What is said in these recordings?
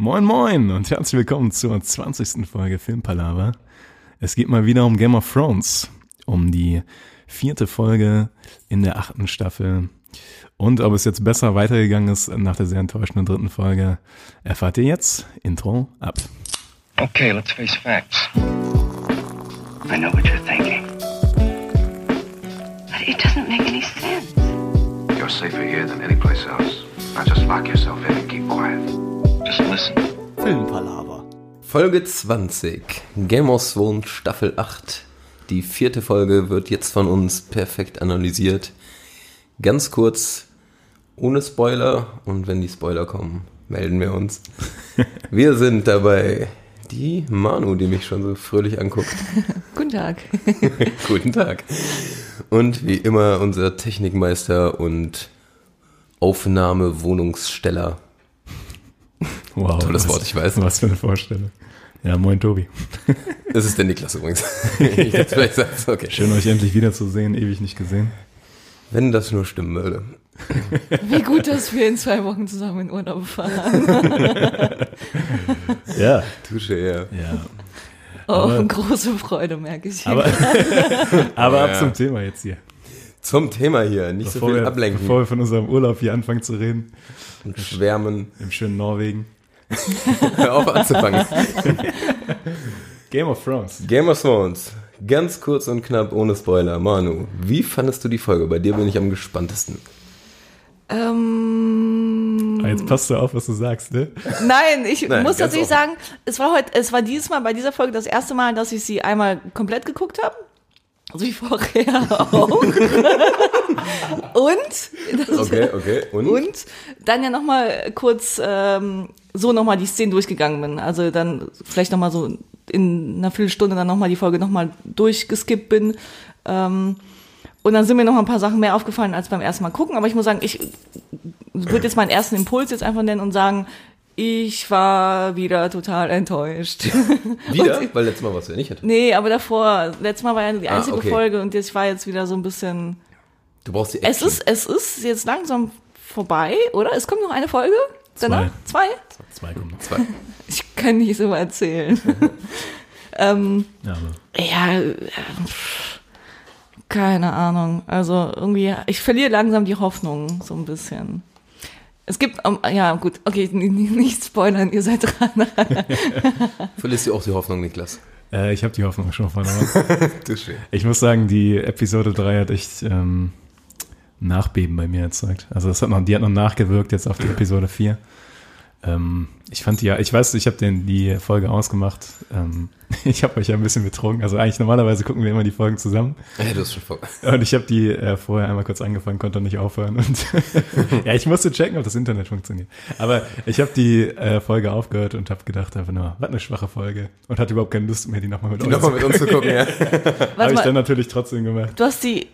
Moin Moin und herzlich willkommen zur 20. Folge Filmpalava. Es geht mal wieder um Game of Thrones, um die vierte Folge in der achten Staffel. Und ob es jetzt besser weitergegangen ist nach der sehr enttäuschenden dritten Folge, erfahrt ihr jetzt. Intro ab. Okay, let's face facts. I know what you're thinking. But it doesn't make any sense. You're safer here than any place else. Now just lock yourself in and keep quiet. Just listen. Filmpalaver. Folge 20, Game of Thrones Staffel 8. Die vierte Folge wird jetzt von uns perfekt analysiert. Ganz kurz, ohne Spoiler und wenn die Spoiler kommen, melden wir uns. Wir sind dabei die Manu, die mich schon so fröhlich anguckt. Guten Tag. Guten Tag. Und wie immer unser Technikmeister und Aufnahmewohnungssteller. Wow. Tolles was, Wort, ich weiß. Was für eine Vorstellung. Ja, moin Tobi. Das ist der Niklas übrigens. ich jetzt vielleicht sag's, okay. Schön euch endlich wiederzusehen, ewig nicht gesehen. Wenn das nur stimmen würde. Wie gut, dass wir in zwei Wochen zusammen in Urlaub fahren. Ja. Touche, ja. Ja. Oh, Aber- große Freude, merke ich. Aber, aber ab Ja. zum Thema jetzt hier. Zum Thema hier, nicht so viel wir, ablenken bevor wir von unserem Urlaub hier anfangen zu reden, und schwärmen. im schönen Norwegen. Hör auf anzufangen. Game of Thrones. Game of Thrones. Ganz kurz und knapp, ohne Spoiler. Manu, wie fandest du die Folge? Bei dir bin ich am gespanntesten. ähm, Ah, jetzt passt du auf, was du sagst, ne? nein, ich Nein, muss tatsächlich offen. sagen, es war heute, es war dieses Mal bei dieser Folge das erste Mal, dass ich sie einmal komplett geguckt habe. Also wie vorher auch. und, Okay, okay. Und? und dann ja nochmal kurz ähm, so nochmal die Szenen durchgegangen bin. Also dann vielleicht nochmal so in einer Viertelstunde dann nochmal die Folge nochmal durchgeskippt bin. Ähm, und dann sind mir noch ein paar Sachen mehr aufgefallen als beim ersten Mal gucken. Aber ich muss sagen, ich würde jetzt meinen ersten Impuls jetzt einfach nennen und sagen, ich war wieder total enttäuscht. Wieder? Und, Weil letztes Mal warst du ja nicht. nee, aber davor, letztes Mal war ja die Ah, einzige okay. Folge und jetzt war jetzt wieder so ein bisschen Du brauchst die es Action. ist, es ist jetzt langsam vorbei, oder? Es kommt noch eine Folge? Danach? Zwei? Zwei kommen noch. Zwei. Ich kann nicht so erzählen. ähm, Ja, aber ja, äh, pff, keine Ahnung. Also irgendwie, ich verliere langsam die Hoffnung so ein bisschen. Es gibt, ähm, ja gut, okay, nicht spoilern, ihr seid dran. Verlierst du auch die Hoffnung, Niklas? äh, ich habe die Hoffnung schon verloren. Ich muss sagen, die Episode 3 hat echt ähm, Nachbeben bei mir erzeugt. Also das hat noch, die hat noch nachgewirkt jetzt auf die Episode 4. Ähm, ich fand die ja, ich weiß, ich habe den die Folge ausgemacht. Ähm, ich habe euch ja ein bisschen betrogen. Also eigentlich normalerweise gucken wir immer die Folgen zusammen. Ja, du hast schon vor. Und ich habe die äh, vorher einmal kurz angefangen, konnte nicht aufhören. Und ja, ich musste checken, ob das Internet funktioniert. Aber ich habe die äh, Folge aufgehört und habe gedacht, einfach nur, was eine schwache Folge. Und hatte überhaupt keine Lust mehr, die nochmal mit euch Nochmal mit uns zu gucken, ja. Habe ich dann natürlich trotzdem gemacht. du hast die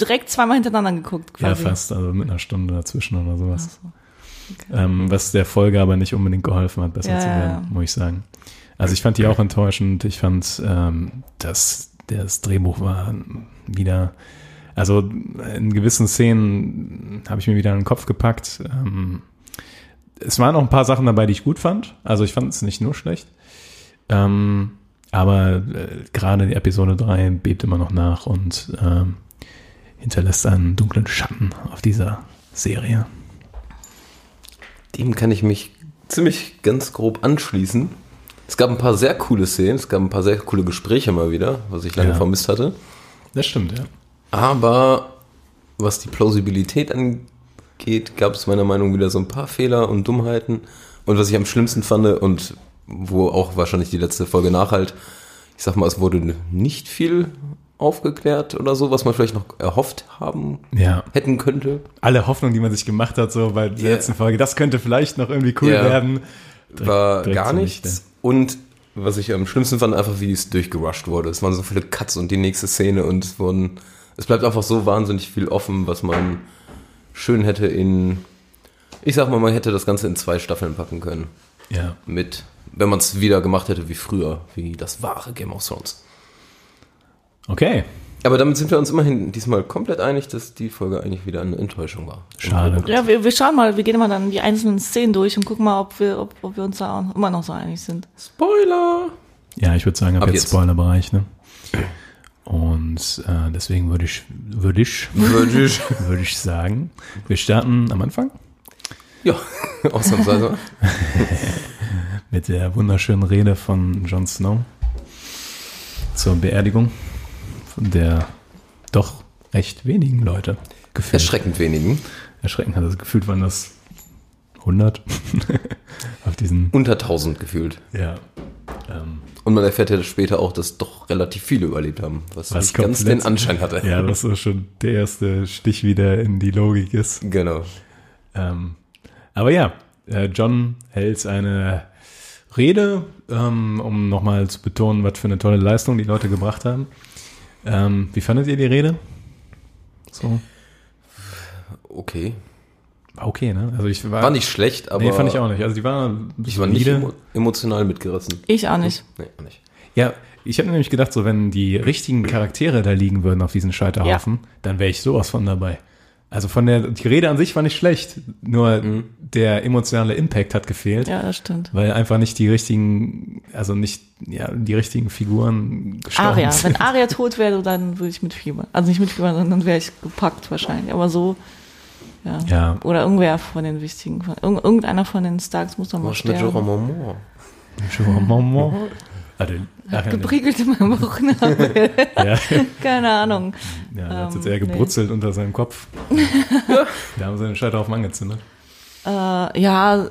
direkt zweimal hintereinander geguckt, Ja, quasi. fast, also mit einer Stunde dazwischen oder sowas. Ach Ähm, was der Folge aber nicht unbedingt geholfen hat, besser Ja, zu werden, muss ich sagen. Also ich fand die auch enttäuschend. Ich fand, ähm, dass das Drehbuch war wieder, also in gewissen Szenen habe ich mir wieder in den Kopf gepackt. Ähm, es waren auch ein paar Sachen dabei, die ich gut fand. Also ich fand es nicht nur schlecht. Ähm, aber äh, gerade die Episode 3 bebt immer noch nach und ähm, hinterlässt einen dunklen Schatten auf dieser Serie. Dem kann ich mich ziemlich ganz grob anschließen. Es gab ein paar sehr coole Szenen, es gab ein paar sehr coole Gespräche mal wieder, was ich lange Ja. vermisst hatte. Das stimmt, ja. Aber was die Plausibilität angeht, gab es meiner Meinung nach wieder so ein paar Fehler und Dummheiten. Und was ich am schlimmsten fand und wo auch wahrscheinlich die letzte Folge nachhalt, ich sag mal, es wurde nicht viel aufgeklärt oder so, was man vielleicht noch erhofft haben Ja. hätten könnte. Alle Hoffnung, die man sich gemacht hat, so bei der Ja. letzten Folge, das könnte vielleicht noch irgendwie cool Ja. werden. war direkt gar nichts. Und was ich am schlimmsten fand, einfach wie es durchgerusht wurde. Es waren so viele Cuts und die nächste Szene und es wurden, es bleibt einfach so wahnsinnig viel offen, was man schön hätte in, ich sag mal, man hätte das Ganze in zwei Staffeln packen können. Ja. Mit, wenn man es wieder gemacht hätte wie früher, wie das wahre Game of Thrones. Okay. Aber damit sind wir uns immerhin diesmal komplett einig, dass die Folge eigentlich wieder eine Enttäuschung war. Schade. Ja, wir, wir schauen mal, wir gehen mal dann die einzelnen Szenen durch und gucken mal, ob wir, ob, ob wir uns da auch immer noch so einig sind. Spoiler! Ja, ich würde sagen, ab, Ab jetzt jetzt. Spoilerbereich, ne? Und äh, deswegen würde ich, würde ich, Würde ich. würde ich sagen, wir starten am Anfang Ja, ausnahmsweise. mit der wunderschönen Rede von Jon Snow zur Beerdigung der doch recht wenigen Leute gefühlt. Erschreckend wenigen. Erschreckend hat es gefühlt, waren das 100 auf diesen, Unter 1000 gefühlt. ja, ähm, Und man erfährt ja später auch, dass doch relativ viele überlebt haben, was, Was nicht ganz den Anschein hatte. ja, was so schon der erste Stich wieder in die Logik ist. Genau. Ähm, aber ja, äh, John hält eine Rede, ähm, um nochmal zu betonen, was für eine tolle Leistung die Leute gebracht haben. Ähm, wie fandet ihr die Rede? So, Okay. war okay, ne? Also ich war, War nicht schlecht, aber nee, fand ich auch nicht. Also die war ich war nicht emo emotional mitgerissen. Ich auch nicht. Nee, auch nicht. Ja, ich habe nämlich gedacht, so wenn die richtigen Charaktere da liegen würden auf diesen Scheiterhaufen, dann wäre ich sowas von dabei. Also von der die Rede an sich war nicht schlecht, nur der emotionale Impact hat gefehlt. Ja, das stimmt. weil einfach nicht die richtigen, also nicht ja, die richtigen Figuren gestorben Aria. sind. Wenn Aria tot wäre, dann würde ich mitfiebern. Also nicht mitfiebern, sondern wäre ich gepackt wahrscheinlich. Aber so, ja. Ja. Oder irgendwer von den wichtigen. Von, irg- irgendeiner von den Starks muss doch mal Was mit sterben. Jorah Mormont? Also, ja, Gepriegelt in meinem Bauchnabel. ja, Keine Ahnung. ja, da hat jetzt Ähm, eher nee. gebrutzelt unter seinem Kopf. Da haben sie den Scheiterhaufen angezündet. Äh, ja,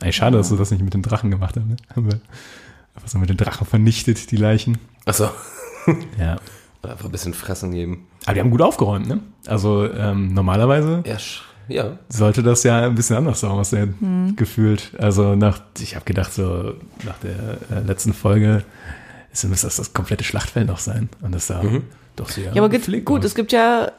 Ey, schade, dass sie das nicht mit den Drachen gemacht haben. Ne? Haben wir einfach so mit den Drachen vernichtet, die Leichen. Achso. Ja. Einfach ein bisschen Fressen geben. Aber die haben gut aufgeräumt, ne? Also ähm, normalerweise Ja, ja. sollte das ja ein bisschen anders aussehen, Hm. gefühlt. Also nach, ich habe gedacht, so nach der äh, letzten Folge ist, muss das das komplette Schlachtfeld noch sein. Und das da doch sehr ja aber gut, aus. es gibt ja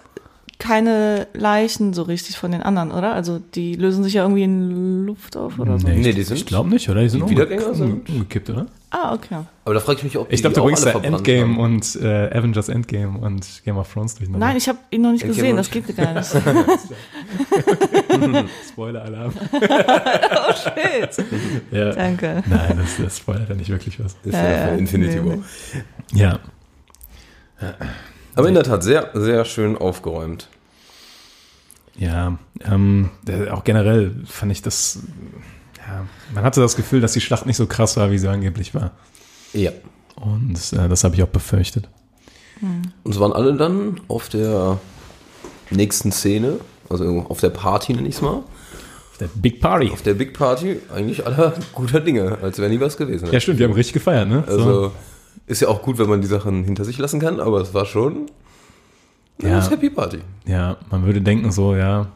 keine Leichen so richtig von den anderen, oder? Also die lösen sich ja irgendwie in Luft auf oder so. Nee, die sind- ich glaube nicht, oder? Die sind die umge- Wiedergänger sind- umge- umgekippt, oder? Ah, okay. Aber da frage ich mich, ob die Ich glaube, du bringst da Endgame haben. und äh, Avengers Endgame und Game of Thrones durcheinander. Nein, ich habe ihn noch nicht Okay, gesehen, das geht gar nicht. Spoiler-Alarm. oh shit. ja. Danke. Nein, das, das spoilert ja nicht wirklich was. Ist ja, Ja, für ja, Infinity nee, War. nee. Ja. Aber in der Tat sehr, sehr schön aufgeräumt. Ja, ähm, auch generell fand ich das, ja, man hatte das Gefühl, dass die Schlacht nicht so krass war, wie sie angeblich war. Ja. Und äh, das habe ich auch befürchtet. Und es waren alle dann auf der nächsten Szene, also auf der Party, nenne ich es mal. Der Big Party. Auf der Big Party eigentlich aller guter Dinge, als wäre nie was gewesen. Ja, stimmt, die haben richtig gefeiert, ne? Also ist ja auch gut, wenn man die Sachen hinter sich lassen kann, aber es war schon eine Ja. Happy Party. Ja, man würde denken so, ja,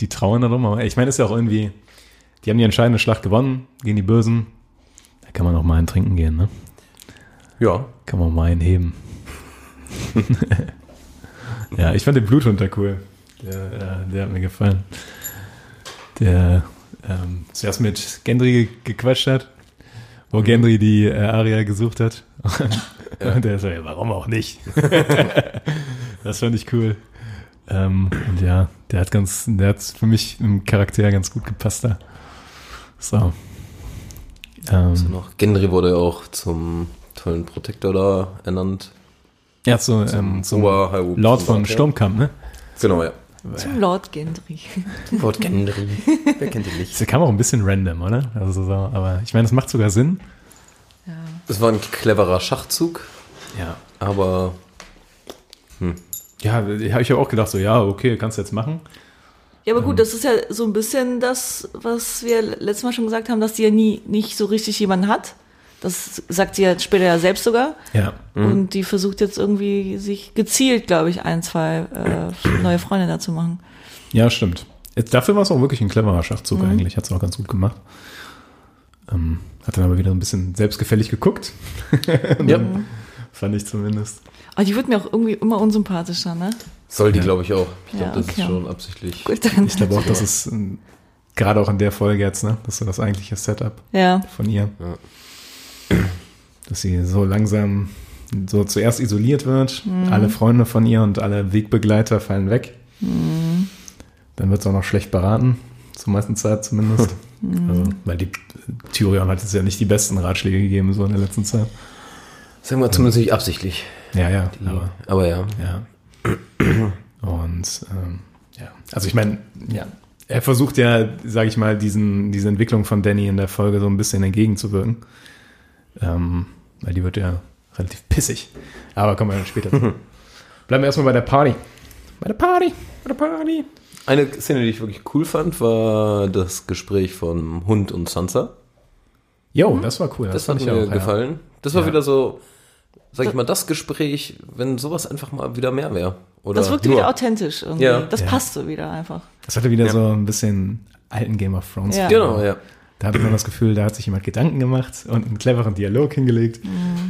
die trauern darum, aber ich meine, es ist ja auch irgendwie, die haben die entscheidende Schlacht gewonnen gegen die Bösen. Da kann man auch mal einen trinken gehen, ne? Ja. Kann man mal einen heben. ja, ich fand den Bluthund da cool. Der, äh, der hat mir gefallen. Der ähm, zuerst mit Gendry ge- gequatscht hat, wo Gendry die äh, Aria gesucht hat. Und der so, ja, warum auch nicht? das fand ich cool. Ähm, und ja, der hat ganz, der hat für mich im Charakter ganz gut gepasst da. So. Ähm, So noch. Gendry wurde ja auch zum tollen Protektor da ernannt. ja, so, ähm, zum Ober- High- Lord von ja. Sturmkamp, ne? Genau, ja. Zum Lord Gendry. Lord Gendry. Wer kennt ihn nicht? Das kam auch ein bisschen random, oder? Also so, aber ich meine, es macht sogar Sinn. Es war ein cleverer Schachzug, Ja. aber Ja, habe ich auch gedacht, so, ja, okay, kannst du jetzt machen. Ja, aber gut, das ist ja so ein bisschen das, was wir letztes Mal schon gesagt haben, dass die ja nie nicht so richtig jemanden hat. Das sagt sie ja später ja selbst sogar. Ja. Und die versucht jetzt irgendwie sich gezielt, glaube ich, ein, zwei äh, neue Freunde dazu machen. Ja, stimmt. Jetzt, dafür war es auch wirklich ein cleverer Schachzug eigentlich. Hat es auch ganz gut gemacht. Ähm, hat dann aber wieder ein bisschen selbstgefällig geguckt. ja. Fand ich zumindest. Aber die wird mir auch irgendwie immer unsympathischer, ne? soll die, glaube ich, auch. Ich Ja, glaube, das okay. ist schon absichtlich. Gut, dann. Ich glaube auch, das ist gerade auch in der Folge jetzt, ne? Das ist so das eigentliche Setup Ja. von ihr. Ja. Dass sie so langsam so zuerst isoliert wird, alle Freunde von ihr und alle Wegbegleiter fallen weg. Dann wird es auch noch schlecht beraten, zur meisten Zeit zumindest. Also, weil die Tyrion hat jetzt ja nicht die besten Ratschläge gegeben, so in der letzten Zeit. Sagen wir zumindest nicht absichtlich. Ja, ja, aber Aber ja. ja. Und ähm, ja, also ich meine, ja, er versucht ja, sage ich mal, diesen, diese Entwicklung von Danny in der Folge so ein bisschen entgegenzuwirken. Ähm, weil die wird ja relativ pissig. Aber kommen wir dann später zu. Bleiben wir erstmal bei der Party. Bei der Party. Bei der Party. Eine Szene, die ich wirklich cool fand, war das Gespräch von Hund und Sansa. Jo, das war cool. Das, fand hat mir auch, ja. gefallen. Das war Ja. wieder so, sag ich mal, das Gespräch, wenn sowas einfach mal wieder mehr wäre. Oder Das wirkte nur. wieder authentisch irgendwie. Ja. Das Ja. passte wieder einfach. Das hatte wieder Ja. so ein bisschen alten Game of Thrones. Ja. Genau, ja. Da hatte man das Gefühl, da hat sich jemand Gedanken gemacht und einen cleveren Dialog hingelegt.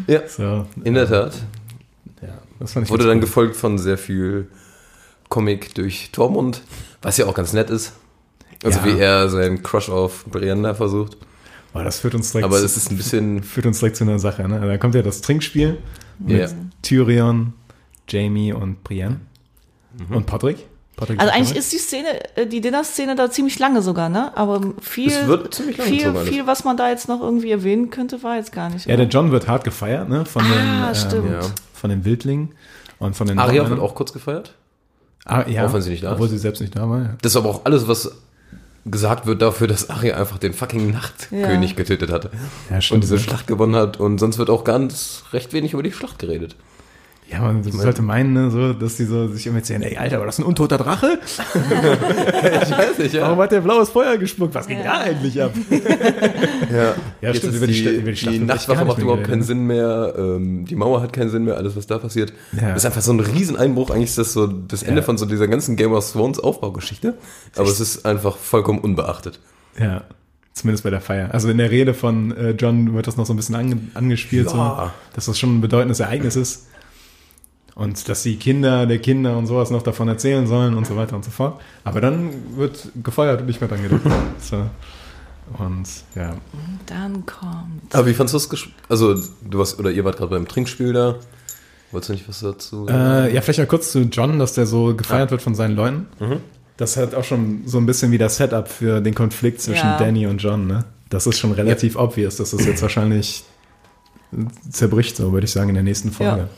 Ja, So, in der Tat. ja, das fand ich Wurde dann cool. gefolgt von sehr viel Comic durch Tormund, was ja auch ganz nett ist. Also Ja. wie er seinen Crush auf Brianda versucht. Boah, das führt uns direkt, Aber es ist ein bisschen, führt uns direkt zu einer Sache. Ne? Da kommt ja das Trinkspiel mit Ja. Tyrion, Jamie und Brienne. Mhm. Und Patrick. Patrick Also eigentlich ist die Szene, äh, die Dinner-Szene da ziemlich lange sogar, ne? Aber viel, Es wird ziemlich lange viel, viel, was man da jetzt noch irgendwie erwähnen könnte, war jetzt gar nicht. Ja, oder? der John wird hart gefeiert, ne? Von Ah, den, stimmt. Ja. von den Wildlingen und von den Arya Nordmännern. wird auch kurz gefeiert. ah, ja, auch wenn sie nicht da ist. Obwohl sie selbst nicht da war, ja. Das ist aber auch alles, was gesagt wird dafür, dass Arya einfach den fucking Nachtkönig Ja. getötet hatte. Ja, und diese ne? Schlacht gewonnen hat. Und sonst wird auch ganz recht wenig über die Schlacht geredet. Ja, man sollte meinen, ne, so, dass die so sich immer erzählen, ey, Alter, war das ein untoter Drache? Ich weiß nicht, Warum hat der blaues Feuer gespuckt? Was ging da eigentlich ab? Ja, Ja, Jetzt stimmt, über die die, über die die, echt Nachtwache macht überhaupt keinen. Sinn mehr. Ähm, die Mauer hat keinen Sinn mehr. Alles, was da passiert, Ja. ist einfach so ein Rieseneinbruch. Eigentlich ist das so das Ende Ja. von so dieser ganzen Game of Thrones Aufbaugeschichte. Aber es ist einfach vollkommen unbeachtet. Ja, zumindest bei der Feier. Also in der Rede von äh, John wird das noch so ein bisschen ange angespielt, so, Ja. dass das schon ein bedeutendes Ereignis ist. Und dass die Kinder der Kinder und sowas noch davon erzählen sollen und so weiter und so fort. Aber dann wird gefeiert und nicht mehr dran gedacht. So. Und ja, Dann kommt. Aber wie fandst du das? Also, du warst, oder ihr wart gerade beim Trinkspiel da. Wolltest du nicht was dazu sagen? Äh, ja, vielleicht noch kurz zu John, dass der so gefeiert wird von seinen Leuten. Das hat auch schon so ein bisschen wie das Setup für den Konflikt zwischen Ja. Danny und John. Ne? Das ist schon relativ obvious, dass das jetzt wahrscheinlich zerbricht, so würde ich sagen, in der nächsten Folge. Ja.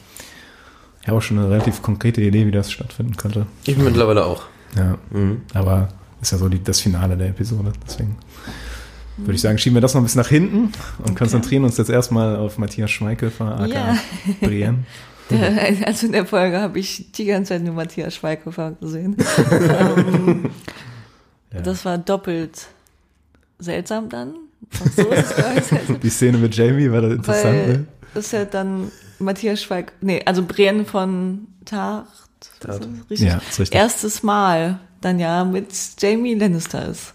Ich habe auch schon eine relativ konkrete Idee, wie das stattfinden könnte. ich bin mittlerweile auch. Ja, Mhm. aber ist ja so die, das Finale der Episode. Deswegen würde ich sagen, schieben wir das noch ein bisschen nach hinten und konzentrieren uns jetzt erstmal auf Matthias Schweighöfer, aka Ja. Brienne. Der, also in der Folge habe ich die ganze Zeit nur Matthias Schweighöfer gesehen. ähm, Ja. Das war doppelt seltsam dann. So. Die Szene mit Jamie war das interessant, Weil ne? ist ja dann Matthias Schweig, nee, also Brienne von Tacht, ist das richtig? Ja, ist richtig. erstes Mal dann ja mit Jamie Lannister ist.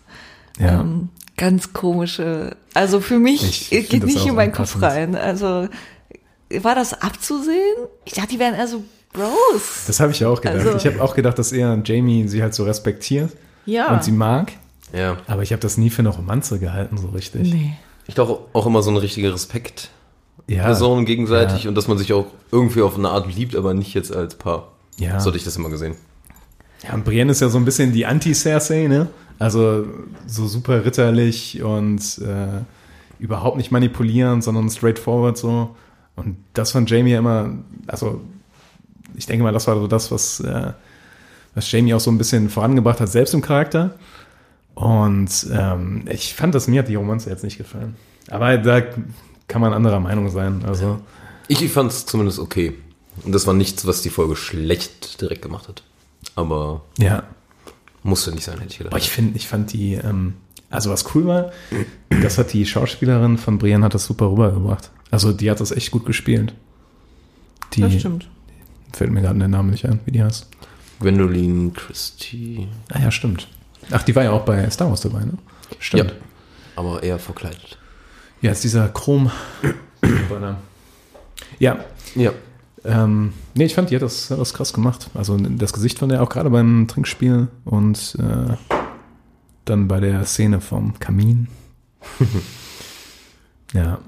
Ja. Ähm, ganz komische, also für mich Ich geht nicht in meinen Kopf rein. Also war das abzusehen? Ich dachte, die wären eher so Bros. Das habe ich ja auch gedacht. Also- ich habe auch gedacht, dass er Jamie sie halt so respektiert ja. und sie mag. Ja. Aber ich habe das nie für eine Romanze gehalten, so richtig. nee. Ich glaube auch immer so ein richtiger Respekt. Ja, Personen gegenseitig Ja. und dass man sich auch irgendwie auf eine Art liebt, aber nicht jetzt als Paar. Ja. So hatte ich das immer gesehen. ja, und Brienne ist ja so ein bisschen die Anti-Cersei, ne? Also so super ritterlich und äh, überhaupt nicht manipulieren, sondern straightforward so. Und das von Jamie ja immer, also ich denke mal, das war so das, was, äh, was Jamie auch so ein bisschen vorangebracht hat, selbst im Charakter. Und ähm, ich fand das, mir hat die Romanze jetzt nicht gefallen. Aber da kann man anderer Meinung sein. Also Ich, fand es zumindest okay. Und das war nichts, was die Folge schlecht direkt gemacht hat. Aber ja, musste nicht sein, hätte ich gedacht. Aber ich finde, ich fand die, ähm, also was cool war, das hat die Schauspielerin von Brienne hat das super rübergebracht. Also die hat das echt gut gespielt. Die Das stimmt. fällt mir gerade der Name nicht ein, wie die heißt. Gwendoline Christie. Ah ja, stimmt. Ach, die war ja auch bei Star Wars dabei, ne? Stimmt. Ja. Aber eher verkleidet. Ja, ist dieser Chrom. ja, Ja. ähm, nee, ich fand, die hat das, hat das krass gemacht. Also das Gesicht von der auch gerade beim Trinkspiel und äh, dann bei der Szene vom Kamin. ja.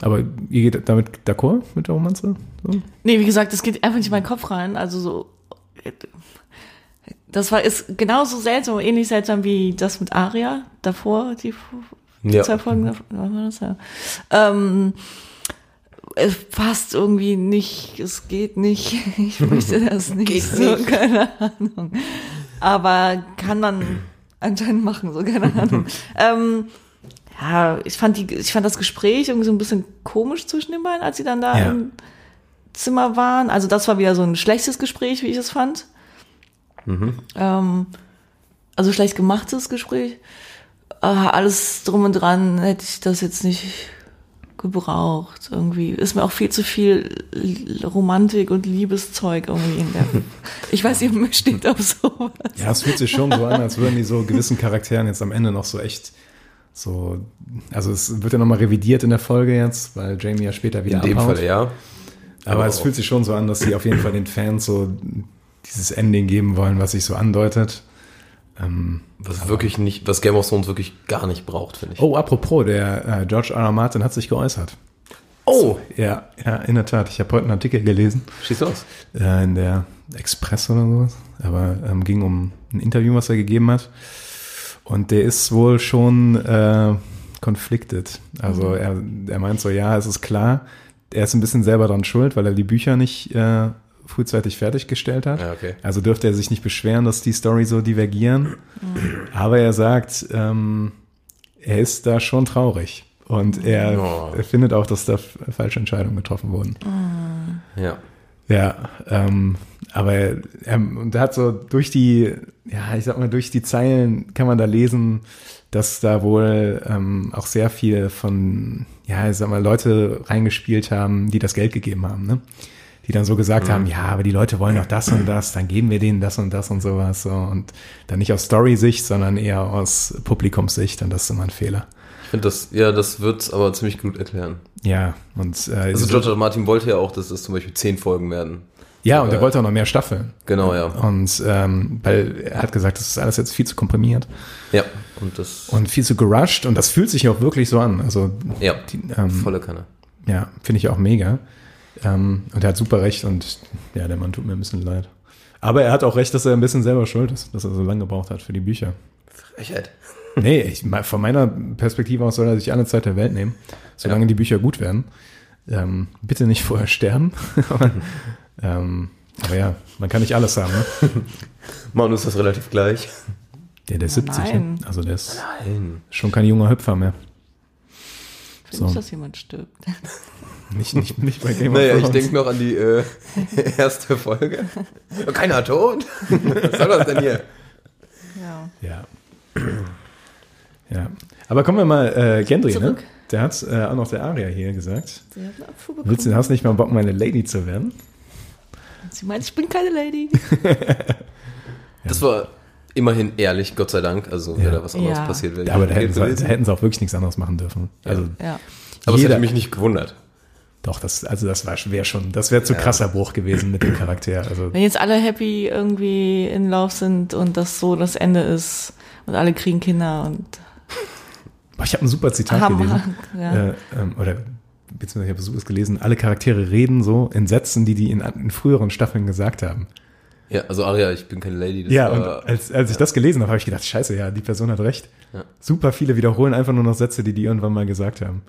Aber ihr geht damit d'accord mit der Romanze? So? Nee, wie gesagt, das geht einfach nicht in meinen Kopf rein. Also so. Das war ist genauso seltsam, ähnlich seltsam wie das mit Aria davor, die, die Ja. zwei Folgen davor. Was war das ja? Ähm, es passt irgendwie nicht, es geht nicht, ich möchte das nicht, Geht so, nicht. keine Ahnung. Aber kann man anscheinend machen, so, keine Ahnung. ähm, ja, ich fand die, ich fand das Gespräch irgendwie so ein bisschen komisch zwischen den beiden, als sie dann da Ja. im Zimmer waren. Also das war wieder so ein schlechtes Gespräch, wie ich es fand. Ähm, also schlecht gemachtes Gespräch. Ah, alles drum und dran hätte ich das jetzt nicht gebraucht. Irgendwie ist mir auch viel zu viel Romantik und Liebeszeug irgendwie in der. ich weiß, ihr steht auf sowas. Ja, es fühlt sich schon so an, als würden die so gewissen Charakteren jetzt am Ende noch so echt so, also es wird ja nochmal revidiert in der Folge jetzt, weil Jamie ja später wieder In dem abhaut. Fall ja. Aber Aber es fühlt sich schon so an, dass sie auf jeden Fall den Fans so dieses Ending geben wollen, was sich so andeutet. Ähm, Was wirklich nicht, was Game of Thrones wirklich gar nicht braucht, finde ich. oh, apropos, der äh, George R. R. Martin hat sich geäußert. oh, Ja, ja, in der Tat. Ich habe heute einen Artikel gelesen schieß los. äh, in der Express oder sowas. Aber ähm, ging um ein Interview, was er gegeben hat. Und der ist wohl schon äh, conflicted. Also er, er meint so, ja, es ist klar, er ist ein bisschen selber dran schuld, weil er die Bücher nicht äh, frühzeitig fertiggestellt hat. Ja, okay. Also dürfte er sich nicht beschweren, dass die Story so divergieren. Aber er sagt, ähm, er ist da schon traurig. Und er, Oh. er findet auch, dass da falsche Entscheidungen getroffen wurden. Ja. Ja, ähm, aber er, er, und er hat so durch die, ja, ich sag mal, durch die Zeilen kann man da lesen, dass da wohl ähm, auch sehr viel von, ja, ich sag mal, Leute reingespielt haben, die das Geld gegeben haben, ne? Die dann so gesagt haben, ja, aber die Leute wollen doch das und das, dann geben wir denen das und das und sowas. So. Und dann nicht aus Story-Sicht, sondern eher aus Publikumssicht und das ist immer ein Fehler. Ich finde das, ja, das wird's aber ziemlich gut erklären. Ja, und äh, Also George. Martin wollte ja auch, dass es zum Beispiel zehn Folgen werden. ja, und er äh, wollte auch noch mehr Staffeln. Genau, ja. Und ähm, weil er hat gesagt, das ist alles jetzt viel zu komprimiert Ja. Und das, und viel zu gerusht und das fühlt sich auch wirklich so an. Also ja, die, ähm, volle Kanne. ja, finde ich auch mega. Ähm, und er hat super recht und ja, der Mann tut mir ein bisschen leid. Aber er hat auch recht, dass er ein bisschen selber schuld ist, dass er so lange gebraucht hat für die Bücher. Frechheit. Nee, ich, von meiner Perspektive aus soll er sich alle Zeit der Welt nehmen, solange Ja. die Bücher gut werden. Ähm, bitte nicht vorher sterben. aber, ähm, aber ja, man kann nicht alles haben. Ne? Manu ist das relativ gleich. Der, der ist 70, ne? also der ist Nein. schon kein junger Hüpfer mehr. Ich finde So. nicht, dass jemand stirbt. Nicht, nicht, nicht bei Game Naja, of ich Thrones. denke noch an die äh, erste Folge. Keiner tot? Was soll das denn hier? Ja. Ja. ja. Aber kommen wir mal, äh, Gendry, ne? Zurück. Der hat äh, auch noch der Aria hier gesagt. Sie hat einen Apfel Willst du, bekommen. hast nicht mal Bock, meine Lady zu werden? Sie meint, ich bin keine Lady. Das war immerhin ehrlich, Gott sei Dank. Also wäre Ja. da was anderes Ja. passiert, wäre Ja, aber da hätten, sie, hätten sie auch wirklich nichts anderes machen dürfen. Also, Ja. Aber es hätte mich nicht gewundert. Doch, das, also das wäre schon, das wäre zu Ja. krasser Bruch gewesen mit dem Charakter. Also, Wenn jetzt alle happy irgendwie in Love sind und das so das Ende ist und alle kriegen Kinder und boah, ich habe ein super Zitat haben, gelesen. ja. Äh, ähm, oder beziehungsweise ich habe sowas gelesen, alle Charaktere reden so in Sätzen, die die in, in früheren Staffeln gesagt haben. Ja, also Aria, ich bin keine Lady. Das ja, war, und als, als ich das gelesen habe, habe ich gedacht, scheiße, ja, die Person hat recht. Ja. Super viele wiederholen einfach nur noch Sätze, die die irgendwann mal gesagt haben.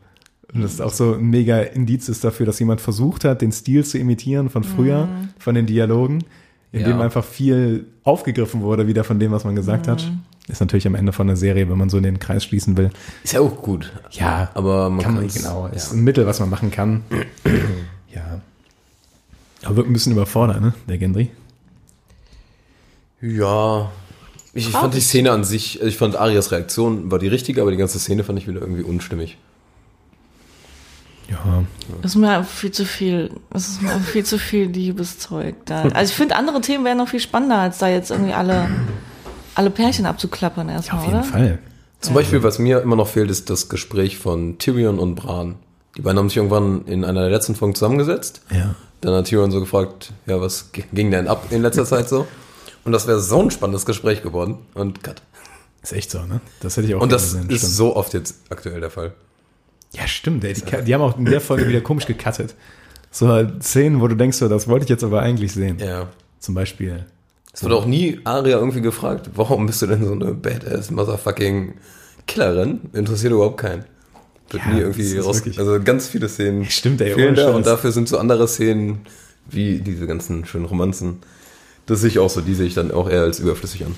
Und das ist auch so ein mega Indiz ist dafür, dass jemand versucht hat, den Stil zu imitieren von früher, von den Dialogen, in Ja. dem einfach viel aufgegriffen wurde, wieder von dem, was man gesagt hat. Ist natürlich am Ende von der Serie, wenn man so in den Kreis schließen will. ist ja auch gut. Ja, Aber man kann man genau. Ist ja. ein Mittel, was man machen kann. ja. Aber wird ein bisschen überfordert, ne, der Gendry? Ja. Ich, ich fand die Szene an sich, ich fand Arias Reaktion war die richtige, aber die ganze Szene fand ich wieder irgendwie unstimmig. Ja. Das ist mir viel zu viel, das ist mir viel zu viel Liebeszeug da. Also ich finde, andere Themen wären noch viel spannender, als da jetzt irgendwie alle, alle Pärchen abzuklappern erstmal, Auf jeden oder? Fall. Zum Beispiel, was mir immer noch fehlt, ist das Gespräch von Tyrion und Bran. Die beiden haben sich irgendwann in einer der letzten Folgen zusammengesetzt. Ja. Dann hat Tyrion so gefragt, ja, was ging denn ab in letzter Zeit so? Und das wäre so ein spannendes Gespräch geworden. Und cut. Ist echt so, ne? Das hätte ich auch Und das gesehen, ist stimmt. so oft jetzt aktuell der Fall. Ja, stimmt, ey. Die, die haben auch in der Folge wieder komisch gecuttet. So Szenen, wo du denkst, so, das wollte ich jetzt aber eigentlich sehen. Ja. Zum Beispiel. Es wird auch nie Aria irgendwie gefragt, warum bist du denn so eine badass motherfucking Killerin? Interessiert überhaupt keinen. Wird Ja, nie irgendwie raus. Also ganz viele Szenen Stimmt, ey, fehlen da und dafür sind so andere Szenen wie diese ganzen schönen Romanzen. Das sehe ich auch so, die sehe ich dann auch eher als überflüssig an.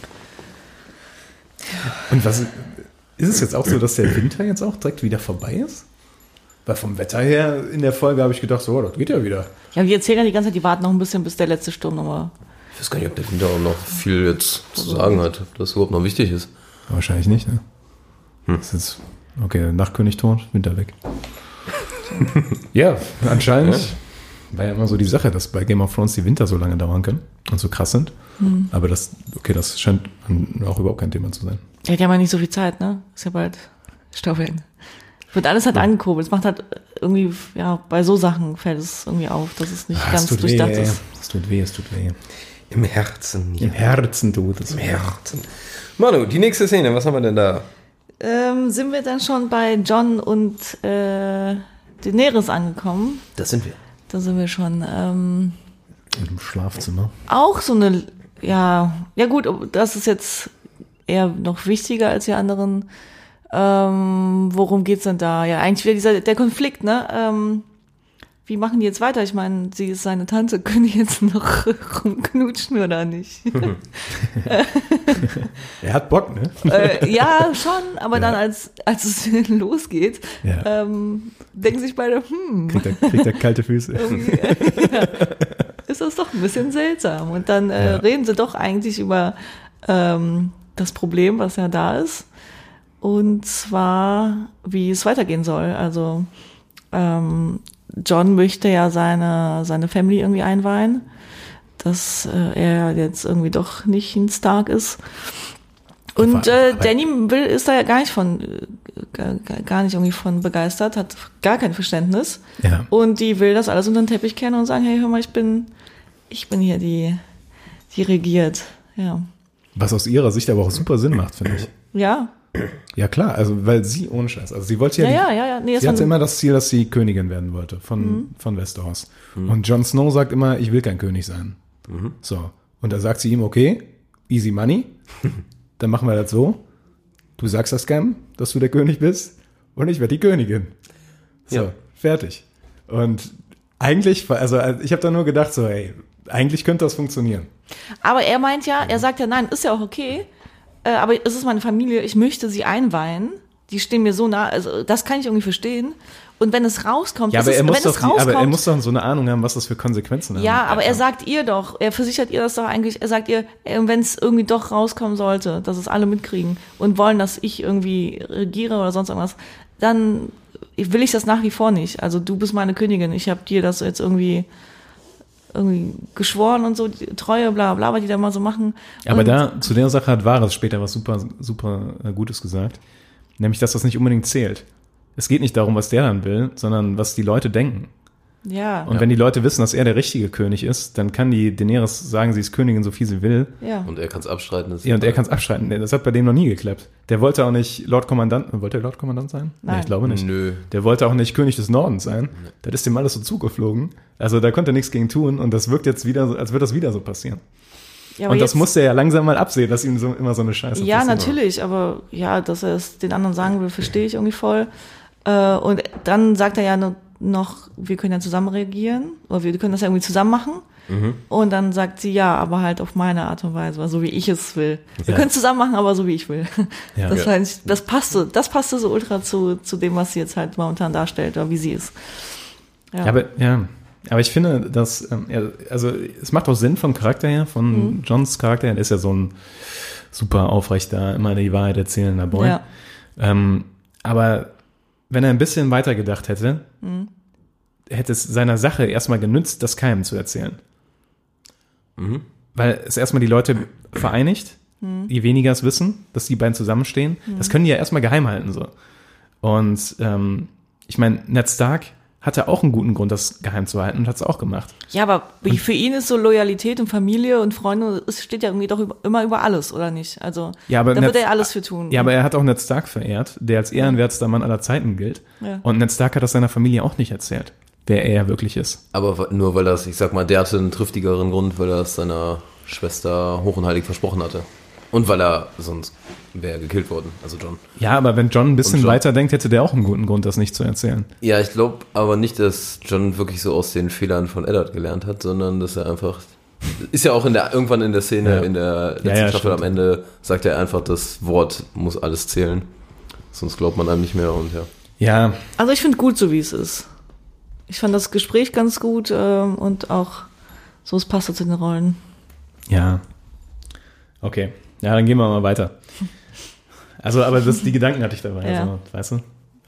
Und was ist es jetzt auch so, dass der Winter jetzt auch direkt wieder vorbei ist? Weil vom Wetter her in der Folge habe ich gedacht, so, das geht ja wieder. Ja, die erzählen ja die ganze Zeit, die warten noch ein bisschen, bis der letzte Sturm nochmal. Ich weiß gar nicht, ob der Winter auch noch viel jetzt zu sagen hat, ob das überhaupt noch wichtig ist. Wahrscheinlich nicht, ne? Das ist jetzt, okay, Nachtkönig tot, Winter weg. ja, anscheinend war ja immer so die Sache, dass bei Game of Thrones die Winter so lange dauern können und so krass sind. Aber das, okay, das scheint auch überhaupt kein Thema zu sein. Ja, die haben ja nicht so viel Zeit, ne? Ist ja bald Staffeln. Wird alles halt angekurbelt. Es macht halt irgendwie, ja, bei so Sachen fällt es irgendwie auf, dass es nicht Ah, ganz es weh, durchdacht ey. ist. Es tut weh, es tut weh. Im Herzen. Im Herzen tut es Im weh. Herzen. Manu, die nächste Szene, was haben wir denn da? Ähm, sind wir dann schon bei John und äh, Daenerys angekommen? Das sind wir. Da sind wir schon. Ähm, Im Schlafzimmer. auch so eine, ja, ja gut, das ist jetzt eher noch wichtiger als die anderen. Ähm, worum geht's denn da? Ja, eigentlich wieder dieser der Konflikt, ne? Ähm, wie machen die jetzt weiter? Ich meine, sie ist seine Tante, können die jetzt noch rumknutschen oder nicht? Er hat Bock, ne? äh, ja, schon, aber Ja. dann als, als es losgeht, Ja. ähm, denken sich beide, hm, Kriegt er, kriegt er kalte Füße. irgendwie, ja, ist das doch ein bisschen seltsam. Und dann äh, reden sie doch eigentlich über ähm, das Problem, was ja da ist. Und zwar, wie es weitergehen soll. Also ähm, John möchte ja seine, seine Family irgendwie einweihen, dass äh, er jetzt irgendwie doch nicht ein Stark ist. Und äh, Danny will, ist da ja gar nicht von, äh, gar, gar nicht irgendwie von begeistert, hat gar kein Verständnis. Ja. Und die will das alles unter den Teppich kennen und sagen, hey, hör mal, ich bin, ich bin hier die, die regiert. Ja. Was aus ihrer Sicht aber auch super Sinn macht, finde ich. Ja. Ja, klar, also weil sie ohne Scheiß. Also sie wollte ja, Ja, die, ja, ja, ja. Nee, sie hatte immer das Ziel, dass sie Königin werden wollte von, von Westeros. Und Jon Snow sagt immer, ich will kein König sein. So. Und da sagt sie ihm, okay, easy money, dann machen wir das so. Du sagst das Cam, dass du der König bist und ich werde die Königin. So, Ja. fertig. Und eigentlich, also ich habe da nur gedacht, so, ey, eigentlich könnte das funktionieren. Aber er meint ja, er sagt ja, nein, ist ja auch okay, äh, aber es ist meine Familie, ich möchte sie einweihen. Die stehen mir so nah, also das kann ich irgendwie verstehen. Und wenn es rauskommt, Ja, ist aber es, er, muss wenn doch es die, aber er rauskommt, muss doch so eine Ahnung haben, was das für Konsequenzen hat. ja, aber er sagt ihr doch, er versichert ihr das doch eigentlich, er sagt ihr, wenn es irgendwie doch rauskommen sollte, dass es alle mitkriegen und wollen, dass ich irgendwie regiere oder sonst irgendwas, dann will ich das nach wie vor nicht. Also du bist meine Königin, ich habe dir das jetzt irgendwie irgendwie geschworen und so, Treue, bla bla, was die da mal so machen. Aber und, da, zu der Sache hat Vares später was super, super äh, Gutes gesagt. Nämlich, dass das nicht unbedingt zählt. Es geht nicht darum, was der dann will, sondern was die Leute denken. Ja, Und wenn die Leute wissen, dass er der richtige König ist, dann kann die Daenerys sagen, sie ist Königin, so viel sie will. ja. Und er kann es abstreiten. Ja, und er kann es abschreiten. Das hat bei dem noch nie geklappt. Der wollte auch nicht Lord Kommandant. Wollte er Lord Kommandant sein? Nee, Nein. ich glaube nicht. Nö. Der wollte auch nicht König des Nordens sein. Das ist dem alles so zugeflogen. Also da konnte er nichts gegen tun und das wirkt jetzt wieder, so, als würde das wieder so passieren. ja Und das jetzt- musste er ja langsam mal absehen, dass ihm so immer so eine Scheiße Ja, natürlich, aber ja, dass er es den anderen sagen will, verstehe ich irgendwie voll. Äh, und dann sagt er ja noch, wir können ja zusammen regieren, oder wir können das ja irgendwie zusammen machen. Mhm. Und dann sagt sie, ja, aber halt auf meine Art und Weise, so wie ich es will. Wir Ja. können es zusammen machen, aber so wie ich will. Ja. Das, Ja. heißt, das passte, das passte so ultra zu, zu dem, was sie jetzt halt momentan darstellt, oder wie sie ist. Ja. Ja, aber, ja, aber ich finde, dass, ähm, also es macht auch Sinn vom Charakter her, von Mhm. Johns Charakter her, der ist ja so ein super aufrechter, immer die Wahrheit erzählender Boy. Ja. Ähm, aber wenn er ein bisschen weiter gedacht hätte, Mhm. hätte es seiner Sache erstmal genützt, das keinem zu erzählen. Weil es erstmal die Leute vereinigt, Mhm. die weniger es wissen, dass die beiden zusammenstehen. Das können die ja erstmal geheim halten so. Und ähm, ich meine, Ned Stark hat er auch einen guten Grund, das geheim zu halten und hat es auch gemacht. Ja, aber wie für ihn ist so Loyalität und Familie und Freunde, es steht ja irgendwie doch über, immer über alles, oder nicht? Also Ja, aber da wird Ned- er alles für tun. Ja, aber er hat auch Ned Stark verehrt, der als ehrenwertester Mann aller Zeiten gilt. Ja. Und Ned Stark hat das seiner Familie auch nicht erzählt, wer er wirklich ist. Aber nur weil das, ich sag mal, der hatte einen triftigeren Grund, weil er es seiner Schwester hoch und heilig versprochen hatte. Und weil er sonst wäre er gekillt worden, also John. Ja, aber wenn John ein bisschen John- weiter denkt, hätte der auch einen guten Grund, das nicht zu erzählen. Ja, ich glaube aber nicht, dass John wirklich so aus den Fehlern von Eddard gelernt hat, sondern dass er einfach. Ist ja auch in der, irgendwann in der Szene, Ja. in der letzten Ja, ja, Staffel stimmt. am Ende, sagt er einfach, das Wort muss alles zählen. Sonst glaubt man einem nicht mehr und ja. Ja, Also ich finde gut, so wie es ist. Ich fand das Gespräch ganz gut ähm, und auch so, es passt zu den Rollen. ja. Okay. Ja, dann gehen wir mal weiter. Also, aber das, die Gedanken hatte ich dabei, Ja. also, weißt du?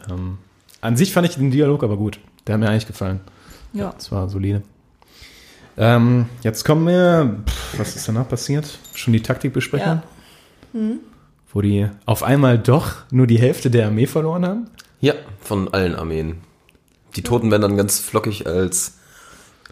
Ähm, an sich fand ich den Dialog aber gut. Der hat mir eigentlich gefallen. Ja. Das war solide. Ähm, jetzt kommen wir, pff, was ist danach passiert? Schon die Taktikbesprechung? Ja. Wo die auf einmal doch nur die Hälfte der Armee verloren haben? Ja, von allen Armeen. Die Toten werden dann ganz flockig als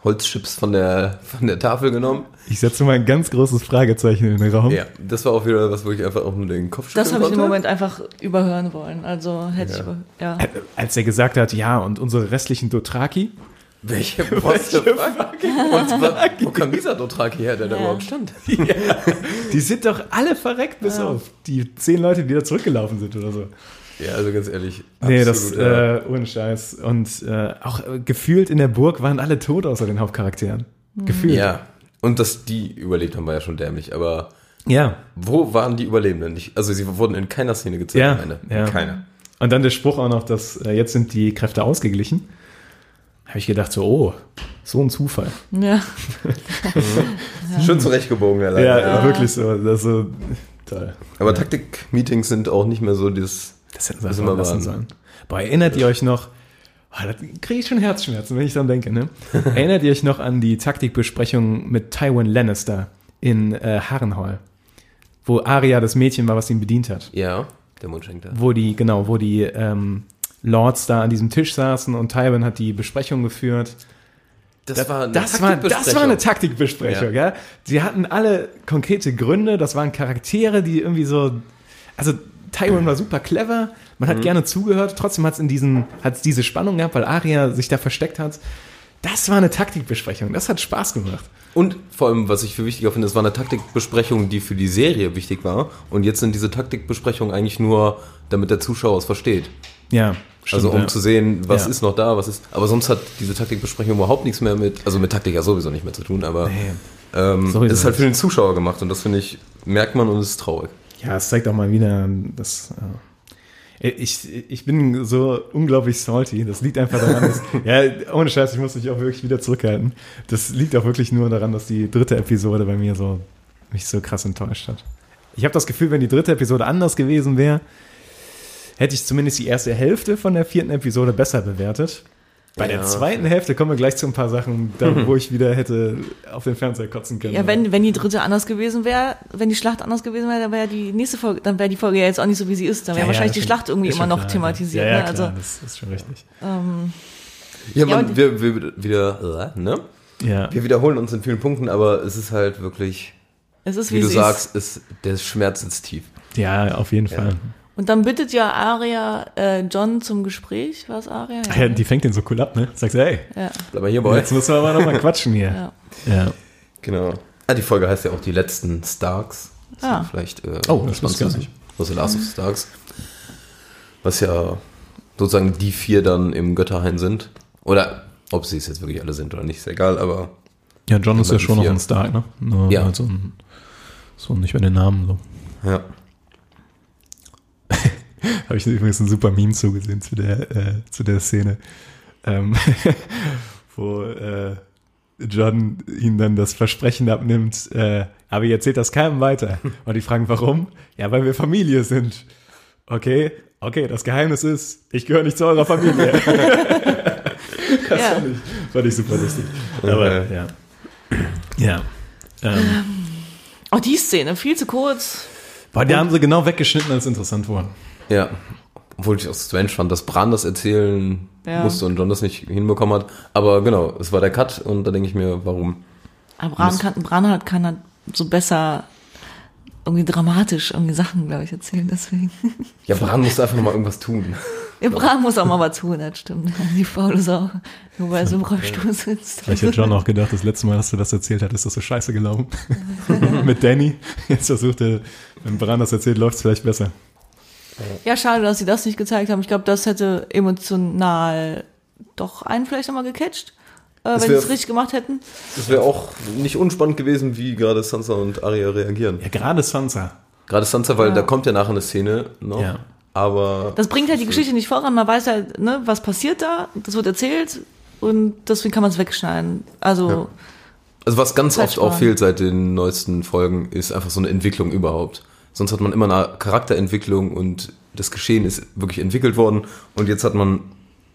Holzchips von der, von der Tafel genommen. Ich setze mal ein ganz großes Fragezeichen in den Raum. Ja, das war auch wieder was, wo ich einfach auch nur den Kopf Das habe ich im. Moment einfach überhören wollen. Also hätte ich Ja. über, ja. Äh, Als er gesagt hat, ja, und unsere restlichen Dothraki, Welche fuck? Und wa- wo kam dieser Dothraki her, der da Ja. überhaupt stand? die sind doch alle verreckt, bis auf die zehn Leute, die da zurückgelaufen sind oder so. Ja, also ganz ehrlich. Nee, das, äh, ohne Scheiß. Und äh, auch äh, gefühlt in der Burg waren alle tot außer den Hauptcharakteren. Gefühlt. Ja. Und dass die überlebt haben, war ja schon dämlich. Aber Ja. wo waren die Überlebenden? Nicht, also sie wurden in keiner Szene gezeigt. Ja, am Ende. ja. In keiner. Und dann der Spruch auch noch, dass äh, jetzt sind die Kräfte ausgeglichen. Habe ich gedacht, so, oh, so ein Zufall. ja. Schön zurechtgebogen, der Ja, Leiter. wirklich so. Das ist so toll. Aber Taktik-Meetings sind auch nicht mehr so das. Das hätten sie Das einfach lassen sollen. Boah, erinnert ihr euch noch, oh, da kriege ich schon Herzschmerzen, wenn ich dran denke, ne? erinnert ihr euch noch an die Taktikbesprechung mit Tywin Lannister in äh, Harrenhal? Wo Arya das Mädchen war, was ihn bedient hat. Ja, der Mundschenk Wo die, genau, wo die ähm, Lords da an diesem Tisch saßen und Tywin hat die Besprechung geführt. Das, war eine das, war, das war eine Taktikbesprechung, Ja. ja. Sie hatten alle konkrete Gründe, das waren Charaktere, die irgendwie so. Also Tywin war super clever, man Mhm. hat gerne zugehört, trotzdem hat es in diesen, hat's diese Spannung gehabt, weil Arya sich da versteckt hat. Das war eine Taktikbesprechung, das hat Spaß gemacht. Und vor allem, was ich für wichtiger finde, es war eine Taktikbesprechung, die für die Serie wichtig war. Und jetzt sind diese Taktikbesprechungen eigentlich nur, damit der Zuschauer es versteht. Ja. also um ja. zu sehen, was Ja. ist noch da, was ist. Aber sonst hat diese Taktikbesprechung überhaupt nichts mehr mit, also mit Taktik ja sowieso nicht mehr zu tun, aber Nee. ähm, es ist halt für den Zuschauer gemacht und das finde ich, merkt man und es ist traurig. Ja, es zeigt auch mal wieder, dass. Äh, ich, ich bin so unglaublich salty. Das liegt einfach daran, dass. ja, ohne Scheiß, ich muss mich auch wirklich wieder zurückhalten. Das liegt auch wirklich nur daran, dass die dritte Episode bei mir so mich so krass enttäuscht hat. Ich habe das Gefühl, wenn die dritte Episode anders gewesen wäre, hätte ich zumindest die erste Hälfte von der vierten Episode besser bewertet. Bei Ja. der zweiten Hälfte kommen wir gleich zu ein paar Sachen, da, wo ich wieder hätte auf den Fernseher kotzen können. Ja, wenn, wenn die dritte anders gewesen wäre, wenn die Schlacht anders gewesen wäre, dann wäre die nächste Folge, dann wäre die Folge ja jetzt auch nicht so, wie sie ist. Dann wäre Ja, wahrscheinlich ist die schon- Schlacht irgendwie ist immer noch klar, thematisiert. Ja, ja, ne? klar, Also, das ist schon richtig. Ja, Ja, man, wir, wir wieder, äh, ne? Ja. Wir wiederholen uns in vielen Punkten, aber es ist halt wirklich, es ist, wie wie, du es sagst, ist, der Schmerz sitzt tief. Ja, auf jeden Fall. Ist. Und dann bittet ja Aria äh, John zum Gespräch. War es Aria? Ach Ja, die fängt den so cool ab, ne? Sagst du, ey, ja. Bleib mal hier, Boy. jetzt müssen wir aber nochmal quatschen hier. ja. Ja. Genau. Ah, die Folge heißt ja auch die letzten Starks. Das Ah. ist Vielleicht äh, Oh, das ich gar 20. Also Last of Starks. Was ja sozusagen die vier dann im Götterhain sind. Oder ob sie es jetzt wirklich alle sind oder nicht, ist egal, aber Ja, John ist ja schon noch vier. ein Stark, ne? Nur Ja. halt so, ein, so nicht mehr den Namen. So. ja. Habe ich übrigens ein super Meme zugesehen zu der, äh, zu der Szene, ähm, wo äh, John ihnen dann das Versprechen abnimmt, äh, aber ihr erzählt das keinem weiter. Und die fragen, warum? Ja, weil wir Familie sind. Okay, okay, das Geheimnis ist, ich gehöre nicht zu eurer Familie. das Ja. fand, ich, fand ich super lustig. Aber ja. Ja. Ähm, Oh, die Szene, viel zu kurz. boah, die haben sie genau weggeschnitten, als es interessant wurde. Ja. Obwohl ich auch strange fand, dass Bran das erzählen Ja. musste und John das nicht hinbekommen hat. Aber genau, es war der Cut und da denke ich mir, warum? Aber Bran Muss- kann, Bran hat, kann halt so besser irgendwie dramatisch irgendwie Sachen, glaube ich, erzählen, deswegen. Ja, Bran musste einfach nochmal irgendwas tun. Ja, Bran muss auch mal was tun, das stimmt. Die faule Sau, nur weil er so im Rollstuhl sitzt. Vielleicht hat John auch gedacht, das letzte Mal, dass du das erzählt hast, ist das so scheiße gelaufen. Mit Danny. Jetzt versucht er, wenn Bran das erzählt, läuft es vielleicht besser. Ja, schade, dass sie das nicht gezeigt haben. Ich glaube, das hätte emotional doch einen vielleicht nochmal gecatcht, äh, wenn sie es richtig gemacht hätten. Das wäre auch nicht unspannend gewesen, wie gerade Sansa und Arya reagieren. Ja, gerade Sansa. Gerade Sansa, weil Ja. da kommt ja nachher eine Szene noch. Ja. Aber Das bringt halt die Geschichte nicht voran. Man weiß halt, ne, was passiert da. Das wird erzählt und deswegen kann man es wegschneiden. Also, Ja. Also was ganz oft auch fehlt seit den neuesten Folgen, ist einfach so eine Entwicklung überhaupt. Sonst hat man immer eine Charakterentwicklung und das Geschehen ist wirklich entwickelt worden und jetzt hat man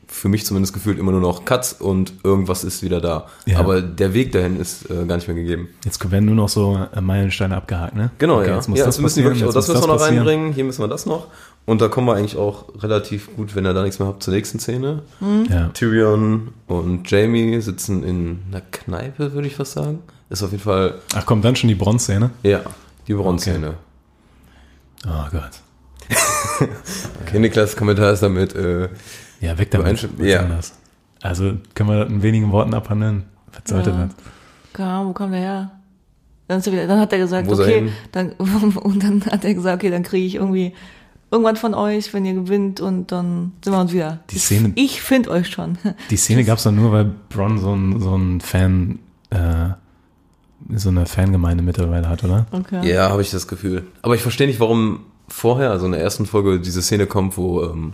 für mich zumindest gefühlt immer nur noch Cuts und irgendwas ist wieder da. Ja. Aber der Weg dahin ist äh, gar nicht mehr gegeben. Jetzt werden nur noch so äh, Meilensteine abgehakt, ne? Genau, Okay, ja. Jetzt muss ja, das müssen passieren, wirklich auch jetzt das muss müssen wir noch passieren. reinbringen, hier müssen wir das noch. Und da kommen wir eigentlich auch relativ gut, wenn ihr da nichts mehr habt, zur nächsten Szene. Ja. Tyrion und Jamie sitzen in einer Kneipe, würde ich fast sagen. Ist auf jeden Fall, Ach komm, dann schon die Bronzeszene. ja, die Bronzeszene. Oh Gott. Okay, Niklas Kommentar ist damit, äh, Ja, weg damit. Ja. das? Also können wir das in wenigen Worten abhandeln. Was sollte Ja. das? keine Ahnung, wo kam der her? Dann, ist wieder, dann hat er gesagt, Wo okay, dann, und dann hat er gesagt, okay, dann kriege ich irgendwie irgendwann von euch, wenn ihr gewinnt und dann sind wir uns wieder. Die Szene- Ich finde euch schon. Die Szene gab es dann nur, weil Bron so ein, so ein Fan, äh, so eine Fangemeinde mittlerweile hat, oder? Okay. ja, habe ich das Gefühl. Aber ich verstehe nicht, warum vorher, also in der ersten Folge, diese Szene kommt, wo ähm,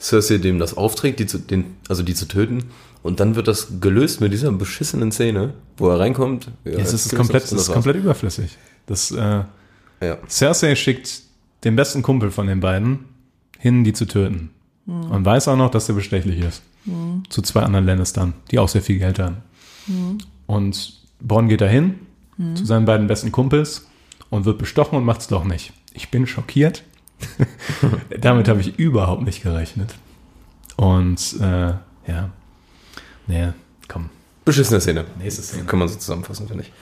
Cersei dem das aufträgt, die zu, den, also die zu töten. Und dann wird das gelöst mit dieser beschissenen Szene, wo er reinkommt. Ja, Ja, es ist komplett, das es ist komplett überflüssig. Das, äh, Ja. Cersei schickt den besten Kumpel von den beiden hin, die zu töten. Und weiß auch noch, dass der bestechlich ist. Zu zwei anderen Lannistern, die auch sehr viel Geld haben. Und Bronn geht dahin zu seinen beiden besten Kumpels und wird bestochen und macht's doch nicht. Ich bin schockiert. Damit habe ich überhaupt nicht gerechnet. Und äh, ja, nee, komm, Beschissene Szene. nächste Szene. Kann man so zusammenfassen, finde ich.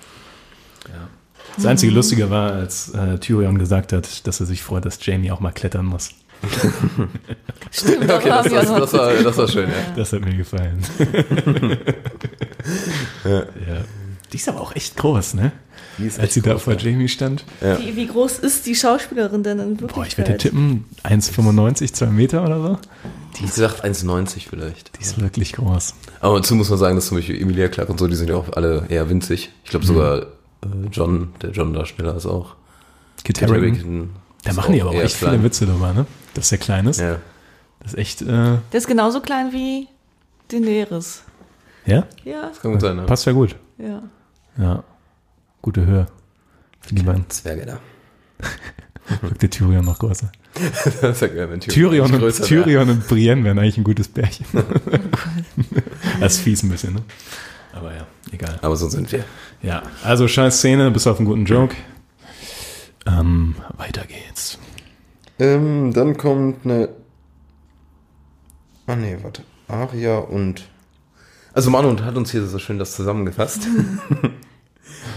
Das einzige Lustige war, als äh, Tyrion gesagt hat, dass er sich freut, dass Jamie auch mal klettern muss. Stimmt, Okay, das, das, das, war, das war schön, ja. Das hat mir gefallen. ja. Die ist aber auch echt groß, ne? Die ist Als echt sie da groß, vor ja. Jamie stand. Wie, wie groß ist die Schauspielerin denn in Wirklichkeit? Boah, ich würde tippen, 1,95, 2 Meter oder so. Die sagt 1,90 vielleicht. Die ist wirklich groß. Aber dazu muss man sagen, dass zum Beispiel Emilia Clarke und so, die sind ja auch alle eher winzig. Ich glaube sogar äh, John, der John-Darsteller ist auch. Kit Harington. Da machen die aber auch echt viele klein. Witze drüber, ne? Dass er klein ist. Ja. Das ist echt, äh, Der ist genauso klein wie Daenerys. ja? Ja, Kann gut sein, ne? Passt ja gut. ja. Ja. Gute Höhe. Für die beiden. Zwerge da. Wirkt der Tyrion noch größer. das ist ja geil, wenn Tyrion nicht und, Tyrion und Brienne wären eigentlich ein gutes Pärchen. das ist fies ein bisschen, ne? Aber ja, egal. wäre. Aber so sind wir. Ja, also scheiß Szene, bis auf einen guten Joke. Ähm, weiter geht's. Ähm, dann kommt eine. Ah nee, warte. Aria und. Also Manu hat uns hier so schön das zusammengefasst.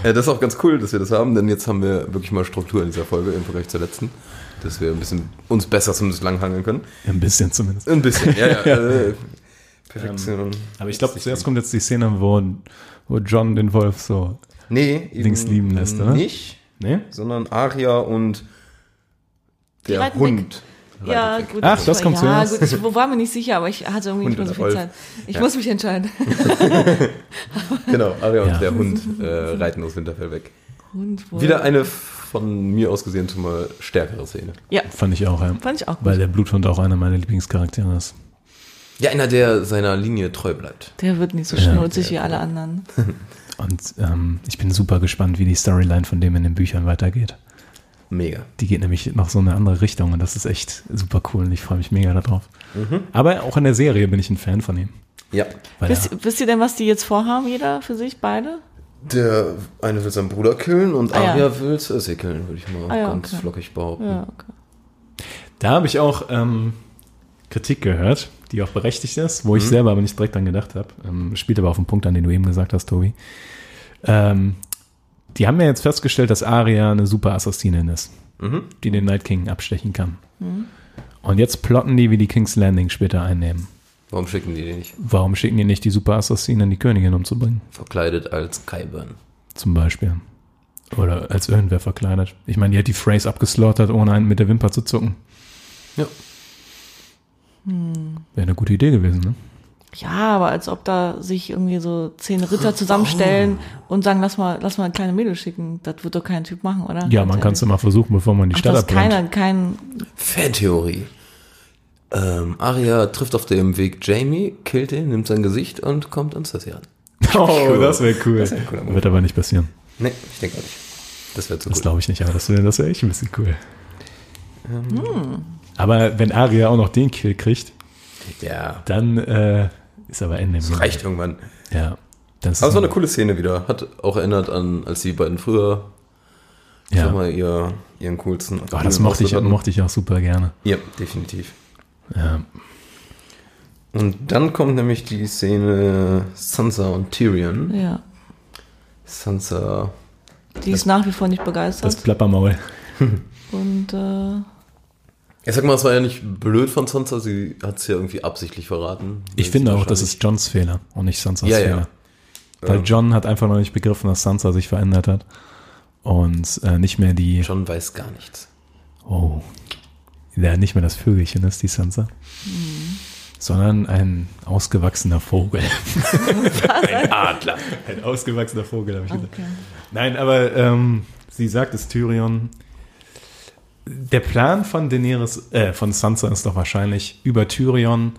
Ja, das ist auch ganz cool, dass wir das haben, denn jetzt haben wir wirklich mal Struktur in dieser Folge im Vergleich zur letzten. Dass wir ein bisschen uns besser zumindest langhangeln können. Ein bisschen zumindest. Ein bisschen, ja, ja. äh, Perfektion. Aber ich glaube, zuerst kommt jetzt die Szene, wo, wo John den Wolf so. nee, links lieben lässt, oder? Nicht, Ne? sondern Aria und der Hund. Ja, gut. Ach, ich das kommt Ja, zuerst. gut, ich war mir nicht sicher, aber ich hatte irgendwie Hund nicht mehr so viel Wolf. Zeit. Ich Ja. muss mich entscheiden. Genau, Aria Ja. und der Hund äh, reiten aus Winterfell weg. Hund, Wolf. Wieder eine von mir aus gesehen schon mal stärkere Szene. Ja, Fand ich auch, ja. fand ich auch gut. Weil der Bluthund auch einer meiner Lieblingscharaktere ist. Ja, einer, der seiner Linie treu bleibt. Der wird nicht so Ja. schnulzig wie alle anderen. Und ähm, ich bin super gespannt, wie die Storyline von dem in den Büchern weitergeht. Mega. Die geht nämlich noch so eine andere Richtung und das ist echt super cool und ich freue mich mega darauf. Mhm. Aber auch in der Serie bin ich ein Fan von ihm. Ja. Weil Wisst, er, wisst ihr denn, was die jetzt vorhaben, jeder für sich, beide? Der eine will seinen Bruder killen und Ah, ja. Aria will Cersei killen, würde ich mal Ah, ja, ganz okay. flockig behaupten. Ja, okay. da habe ich auch ähm, Kritik gehört, die auch berechtigt ist, wo ich selber aber nicht direkt dran gedacht habe. Ähm, spielt aber auf den Punkt an, den du eben gesagt hast, Tobi. Ähm, die haben ja jetzt festgestellt, dass Arya eine super Assassinin ist, die den Night King abstechen kann. Und jetzt plotten die, wie die King's Landing später einnehmen. Warum schicken die die nicht Warum schicken die nicht die super Assassinen, die Königin umzubringen? verkleidet als Kyburn? Zum Beispiel. Oder als irgendwer verkleidet. Ich meine, die hat die Phrase abgeslaughtert, ohne einen mit der Wimper zu zucken. Ja. Wäre eine gute Idee gewesen, ne? Ja, aber als ob da sich irgendwie so zehn Ritter zusammenstellen und sagen, lass mal, lass mal eine kleine Mädel schicken. Das wird doch kein Typ machen, oder? Ja, man kann es immer versuchen, bevor man die Ach, Stadt das abbrennt. keiner, kein, Fantheorie. Ähm, Arya trifft auf dem Weg Jamie, killt ihn, nimmt sein Gesicht und kommt an Cersei ran. Oh, das wäre cool. Das wär Move. Wird aber nicht passieren. Nee, ich denke auch nicht. Das wäre zu Das glaube ich nicht, aber das wäre das wär echt ein bisschen cool. Aber wenn Arya auch noch den Kill kriegt, Ja, dann äh, ist aber Ende. das reicht irgendwann. Ja. Das Aber es war ein- eine coole Szene wieder. Hat auch erinnert an, als die beiden früher, ich ja. sag mal, ihr, ihren coolsten. Oh, das mochte ich, hatten. mochte ich auch super gerne. Ja, definitiv. Ja. Und dann kommt nämlich die Szene Sansa und Tyrion. ja. Sansa, Die ist nach wie vor nicht Das begeistert. Plappermaul. Und äh, ich sag mal, es war ja nicht blöd von Sansa, sie hat es ja irgendwie absichtlich verraten. Ich finde auch, das ist Johns Fehler und nicht Sansas Ja, ja. Fehler. Weil Ja. John hat einfach noch nicht begriffen, dass Sansa sich verändert hat. Und äh, nicht mehr die. John weiß gar nichts. Oh. Der nicht mehr das Vögelchen ist, die Sansa. Sondern ein ausgewachsener Vogel. ein Adler. Ein ausgewachsener Vogel, habe ich gesagt. okay. Nein, aber ähm, sie sagt es Tyrion. Der Plan von Daenerys, äh, von Sansa ist doch wahrscheinlich über Tyrion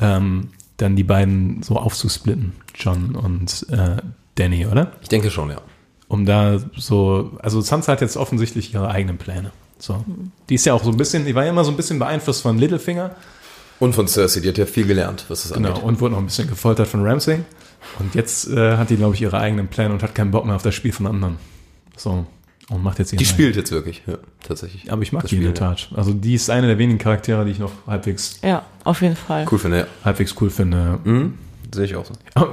ähm, dann die beiden so aufzusplitten, John und äh, Danny, oder? Ich denke schon, ja. Um da so, also Sansa hat jetzt offensichtlich ihre eigenen Pläne. So. Die ist ja auch so ein bisschen, die war ja immer so ein bisschen beeinflusst von Littlefinger. Und von Cersei, die hat ja viel gelernt, was das Genau, angeht. und wurde noch ein bisschen gefoltert von Ramsay. Und jetzt äh, hat die, glaube ich, ihre eigenen Pläne und hat keinen Bock mehr auf das Spiel von anderen. So. Und macht jetzt ihren Die eigenen. spielt jetzt wirklich, ja, tatsächlich. Aber ich mag Das die in der Spiel, ja. Tat. Also die ist eine der wenigen Charaktere, die ich noch halbwegs, ja, auf jeden Fall. Cool finde, ja. halbwegs cool finde. Mhm. Sehe ich auch so. Oh,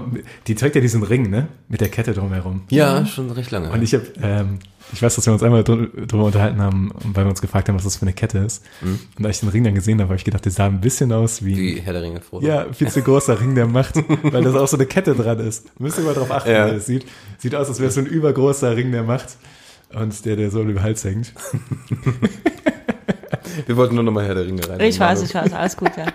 Die trägt ja diesen Ring, ne? Mit der Kette drumherum. Ja, schon recht lange. Und ich habe, ähm, ich weiß, dass wir uns einmal drü- drüber unterhalten haben, weil wir uns gefragt haben, was das für eine Kette ist. Und da ich den Ring dann gesehen habe, habe ich gedacht, der sah ein bisschen aus wie, Wie Herr der Ringe Frodo. ja, viel zu großer Ring der Macht, weil da auch so eine Kette dran ist. Müsst ihr mal drauf achten, Ja. wie das sieht. Sieht aus, als wäre es so ein übergroßer Ring der Macht. Und der, der so über den Hals hängt. Wir wollten nur noch mal Herr der Ringe rein. Ich weiß, ich weiß, alles gut, ja.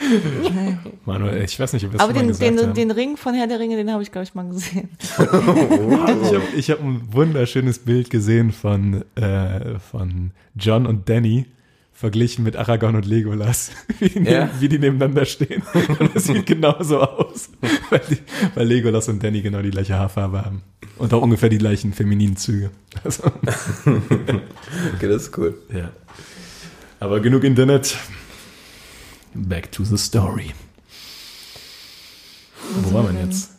Manuel, ich weiß nicht, ob wir es Aber den, den, haben. den Ring von Herr der Ringe, den habe ich, glaube ich, mal gesehen. Ich habe ich hab ein wunderschönes Bild gesehen von, äh, von John und Danny verglichen mit Aragorn und Legolas, wie die, Ja. neben, wie die nebeneinander stehen. Und es sieht genauso aus, weil, die, weil Legolas und Danny genau die gleiche Haarfarbe haben. Und auch ungefähr die gleichen femininen Züge. Also, Okay, das ist cool. ja. Aber genug Internet. Back to the story. Wo waren wir denn jetzt?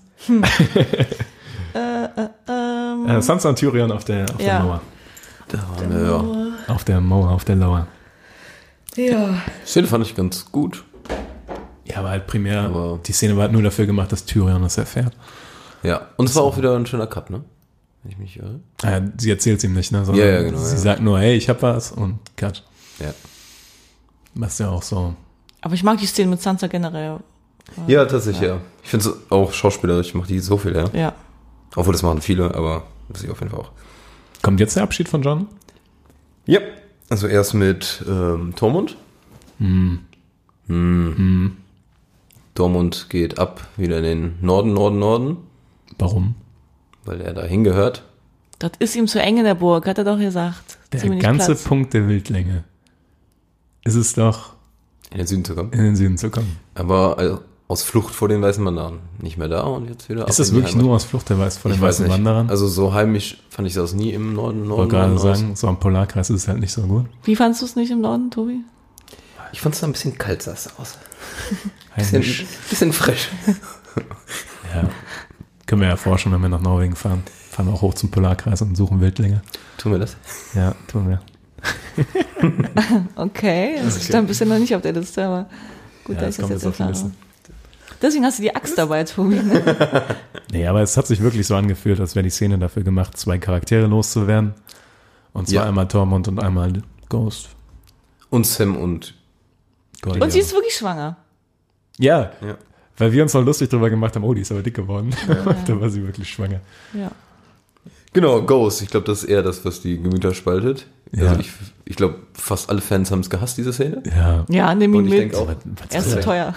Ähm, Äh, Sansa und Tyrion auf der, auf Ja. der Mauer. Wir, ja. Auf der Mauer, auf der Lauer. Ja. Die Szene fand ich ganz gut. Ja, aber halt primär, Aber- die Szene war halt nur dafür gemacht, dass Tyrion das erfährt. Ja. Und es war auch wieder ein schöner Cut, ne? Wenn ich mich irre. Äh, sie erzählt es ihm nicht, ne? Sondern Ja, ja, genau, Sie ja. sagt nur, hey, ich hab was und cut. Ja. Was ist ja auch so. Aber ich mag die Szene mit Sansa generell. Ja, tatsächlich, ja. Ich finde es auch schauspielerisch, macht die so viel, ja. Ja. Obwohl das machen viele, aber das ich auf jeden Fall auch. Kommt jetzt der Abschied von John? Ja. Also erst mit ähm, Tormund. Hm. Hm. Tormund geht ab wieder in den Norden, Norden, Norden, Warum? weil er da hingehört. Das ist ihm zu eng in der Burg, hat er doch gesagt. Der ganze Platz. Punkt der Wildlänge ist es doch, In den Süden zu kommen. in den Süden zu kommen. Aber äh, aus Flucht vor den weißen Wanderern. Nicht mehr da und jetzt wieder Ist das wirklich Heimat. nur aus Flucht der Weiß vor den ich weiß weißen nicht. Wanderern? Also so heimisch fand ich das nie im Norden, ich Norden, wollte gerade aus. sagen, so am Polarkreis ist es halt nicht so gut. Wie fandst du es nicht im Norden, Tobi? Ich fand es ein bisschen kalt sah es aus. Bisschen, bisschen frisch. Ja. Können wir ja forschen, wenn wir nach Norwegen fahren. Fahren wir auch hoch zum Polarkreis und suchen Wildlinge. Tun wir das? Ja, tun wir. Okay, das stand bisher noch nicht auf der Liste, aber Gut, Ja, dass das ich das jetzt jetzt auf die erfahre. Deswegen hast du die Axt dabei, Tobi. Ne? Nee, aber es hat sich wirklich so angefühlt, als wäre die Szene dafür gemacht, zwei Charaktere loszuwerden. Und zwar Ja. einmal Tormund und einmal Ghost. Und Sam und Gold. Und sie ist wirklich schwanger. ja, Ja. weil wir uns noch lustig drüber gemacht haben, oh, die ist aber dick geworden. da war sie wirklich schwanger. Ja. Genau, Ghost. Ich glaube, das ist eher das, was die Gemüter spaltet. Ja. Also ich, ich glaube, fast alle Fans haben es gehasst, diese Szene. Ja. Ja, ihn Und ich mit. denke auch, Er ist zu teuer.